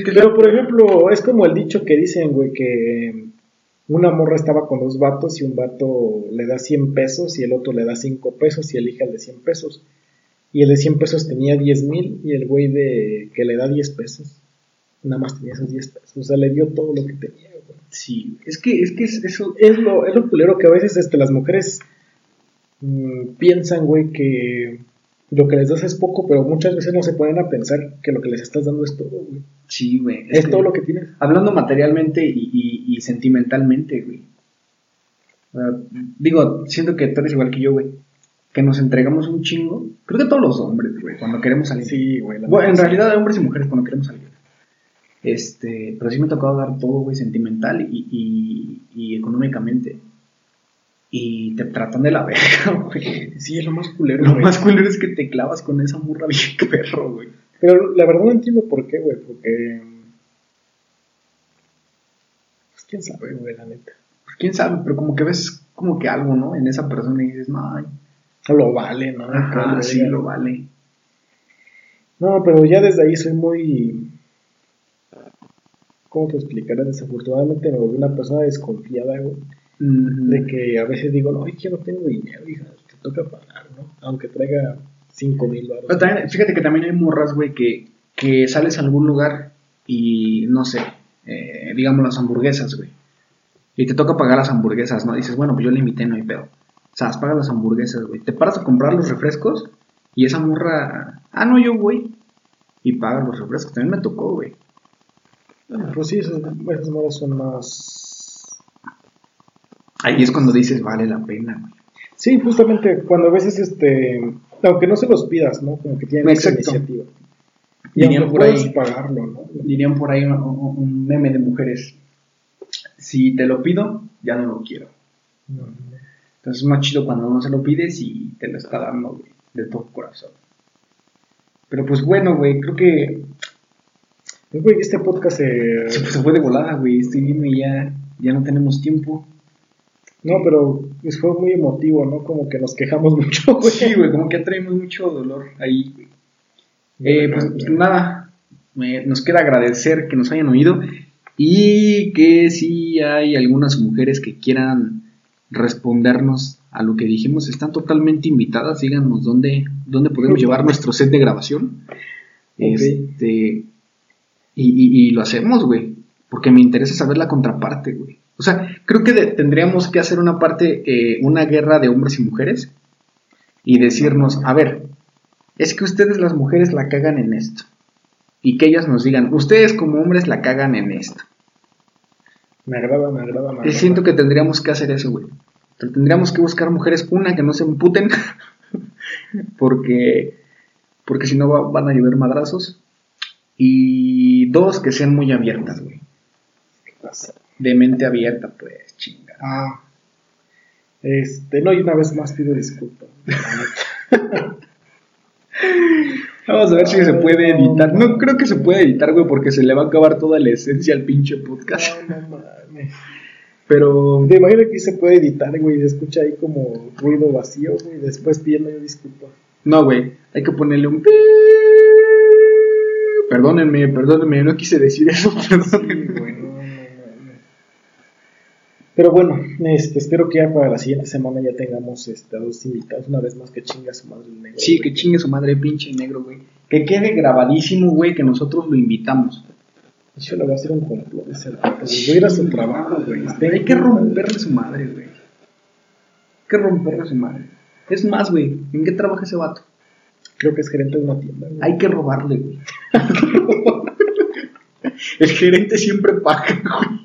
Pero, por ejemplo, es como el dicho que dicen, güey, que una morra estaba con dos vatos y un vato le da 100 pesos y el otro le da 5 pesos y elige al de 100 pesos. Y el de 100 pesos tenía 10 mil y el güey de que le da 10 pesos nada más tenía esos 10 pesos. O sea, le dio todo lo que tenía, güey. Sí, es que, es que eso es lo, es lo culero que a veces este, las mujeres mm, piensan, güey, que lo que les das es poco, pero muchas veces no se ponen a pensar que lo que les estás dando es todo, güey. Sí, güey. Es, todo lo que tienes. Hablando materialmente y, sentimentalmente, güey. digo, siento que tú eres igual que yo, güey. Que nos entregamos un chingo. Creo que todos los hombres, güey, cuando queremos salir. Sí, güey. Bueno, en realidad, hombres y mujeres cuando queremos salir. Este, pero sí me ha tocado dar todo, güey, sentimental y, y económicamente y te tratan de la verga, güey. Sí, es lo más culero, Lo más culero es que te clavas con esa murra bien perro, güey. Pero la verdad no entiendo por qué, güey, porque... Pues quién sabe, güey, la neta. Pues quién sabe, pero como que ves como que algo, ¿no? En esa persona y dices, no. Lo vale, ¿no? Ajá, sí, lo vale. No, pero ya desde ahí soy muy... ¿Cómo te explicaré? Desafortunadamente me volví una persona desconfiada, güey de que a veces digo, no, yo no tengo dinero, hija, te toca pagar, ¿no? Aunque traiga 5 mil baros. Fíjate que también hay morras, güey, que, que sales a algún lugar y, no sé, eh, digamos las hamburguesas, güey. y te toca pagar las hamburguesas, ¿no? Dices, bueno, pues yo le invité, no hay pedo. O sea, pagas las hamburguesas, güey. Te paras a comprar los refrescos y esa morra, ah, no, yo, güey. Y pagas los refrescos. También me tocó, güey. Pues sí, esas, esas morras son más. Ahí es cuando dices, vale la pena, güey. Sí, justamente cuando a veces, este, aunque no se los pidas, ¿no? Como que tienen esa iniciativa. Y Dirían por ahí- puedes pagarlo, ¿no? Dirían por ahí un, meme de mujeres. Si te lo pido, ya no lo quiero. No, Entonces es más chido cuando no se lo pides y te lo está dando, güey, de todo corazón. Pero pues bueno, güey, creo que Pues, güey, este podcast se... se, se fue de volada, güey. Estoy viendo y ya, ya no tenemos tiempo. No, pero fue muy emotivo, ¿no? Como que nos quejamos mucho, güey. Sí, güey, como que traemos mucho dolor ahí, güey. Eh, pues, pues, nada, nos queda agradecer que nos hayan oído y que si hay algunas mujeres que quieran respondernos a lo que dijimos, están totalmente invitadas. Díganos dónde, dónde podemos llevar nuestro set de grabación. Este, y, y- y lo hacemos, güey, porque me interesa saber la contraparte, güey. O sea, creo que de- tendríamos que hacer una parte, eh, una guerra de hombres y mujeres y decirnos, a ver, es que ustedes las mujeres la cagan en esto. Y que ellas nos digan, ustedes como hombres la cagan en esto. Me agrada, me agrada, me agrada. Yo siento que tendríamos que hacer eso, güey. Tendríamos que buscar mujeres, una, que no se emputen, porque, porque si no va- van a llover madrazos. Y dos, que sean muy abiertas, güey. De mente abierta, pues, chinga. Ah. Este, no, y una vez más pido disculpas. Vamos a ver si se puede editar. No creo que se pueda editar, güey, porque se le va a acabar toda la esencia al pinche podcast. No, no mames. Pero Te imaginas que se puede editar, güey, y escucha ahí como ruido vacío, güey, después pidiendo yo disculpas. No, güey, hay que ponerle un... Perdónenme, perdónenme, no quise decir eso, perdónenme. güey, no, no, no, no. Pero bueno, este, espero que ya para la siguiente semana ya tengamos este, a dos invitados, una vez más que chinga su madre el negro. Sí, güey. que chingue su madre pinche negro, güey. Que quede grabadísimo, güey, que nosotros lo invitamos. Yo le voy a hacer un complot de güey. Voy a ir a su trabajo, güey. Hay que romperle su madre, güey. Hay que romperle su madre. Es más, güey, ¿en qué trabaja ese vato? Creo que es gerente de una tienda, güey. Hay que robarle, güey. El gerente siempre paga, güey.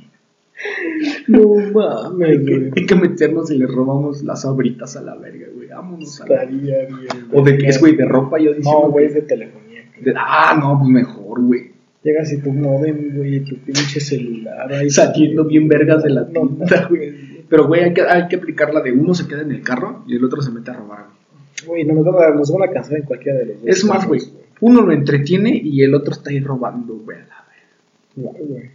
No mames, güey. Hay que meternos y le robamos las abritas a la verga, güey. Vámonos a la... Estaría bien. O de qué es, güey, de ropa, yo diciendo No, güey, que- es de telefonía. de- Ah, no, pues mejor, güey. Llegas y tu modem, güey, tu pinche celular ahí. Saliendo bien vergas de la No tienda, güey. Pero, güey, hay que, hay que aplicarla de uno se queda en el carro y el otro se mete a robar, güey. No nos van, a, nos van a cansar en cualquiera de los dos. Es más, güey, uno lo entretiene y el otro está ahí robando, güey. a la verga. Güey.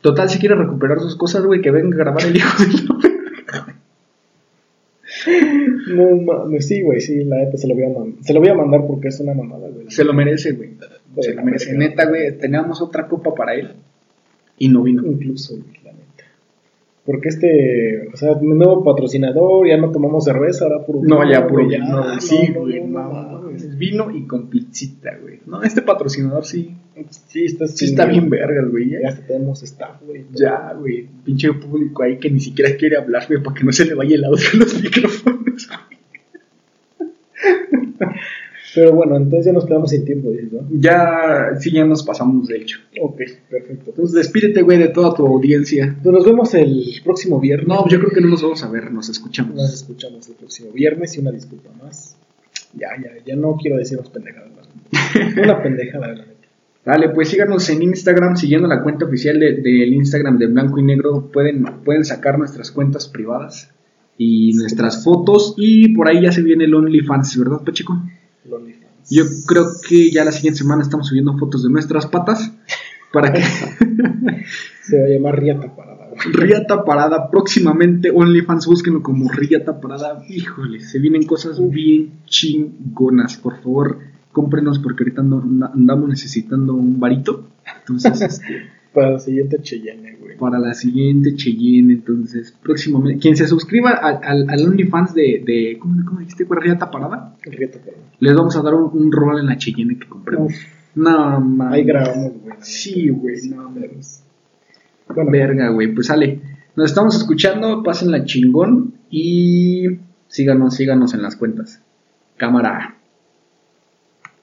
Total, si quiere recuperar sus cosas, güey, que venga a grabar el hijo de la No mames, sí, güey, sí, la neta se lo voy a mandar. Se lo voy a mandar porque es una mamada, güey. Se lo merece, güey. Se lo merece. Neta, güey, teníamos otra copa para él y no vino. Incluso, güey, la neta. Porque este, o sea, nuevo patrocinador, ya no tomamos cerveza, ahora puro No, ya, puro ya, vino, no, sí, no, güey. Vino y con pizzita, güey. No, este patrocinador sí. Sí, está, Sí está bien vergas, güey. Ya hasta tenemos staff, güey. ya, güey. Pinche público ahí que ni siquiera quiere hablar, güey, para que no se le vaya el audio a los micrófonos. Pero bueno, entonces ya nos quedamos sin tiempo, ¿no? Ya, sí, ya nos pasamos, de hecho. Ok, perfecto. Entonces, despídete, güey, de toda tu audiencia. Pues nos vemos el próximo viernes. No, yo creo que no nos vamos a ver, nos escuchamos. Nos escuchamos el próximo viernes y una disculpa más. Ya, ya, ya no quiero decirnos pendejadas. Una pendejada, la neta. Dale, pues síganos en Instagram, siguiendo la cuenta oficial de- del Instagram de Blanco y Negro. Pueden, pueden sacar nuestras cuentas privadas y nuestras fotos. Y por ahí ya se viene el OnlyFans, ¿verdad, Pacheco? El OnlyFans. Yo creo que ya la siguiente semana estamos subiendo fotos de nuestras patas. Para que Se va a llamar Riata Parada. Riata Parada, próximamente OnlyFans, búsquenlo como Riata Parada. Híjole, se vienen cosas bien chingonas. Por favor, cómprenos porque ahorita andamos necesitando un varito. Entonces, este, Para la siguiente Cheyenne, güey. para la siguiente Cheyenne, entonces, próximamente. Quien se suscriba al, al, al OnlyFans de, de ¿cómo, cómo dijiste, güey? Riata Parada, Riata Parada. les vamos a dar un, un rol en la Cheyenne que compremos. No, mames. ahí grabamos, güey. Sí, güey, no, mames. Bueno, verga, güey, pues sale. Nos estamos escuchando, pasen la chingón y síganos, síganos en las cuentas. Cámara.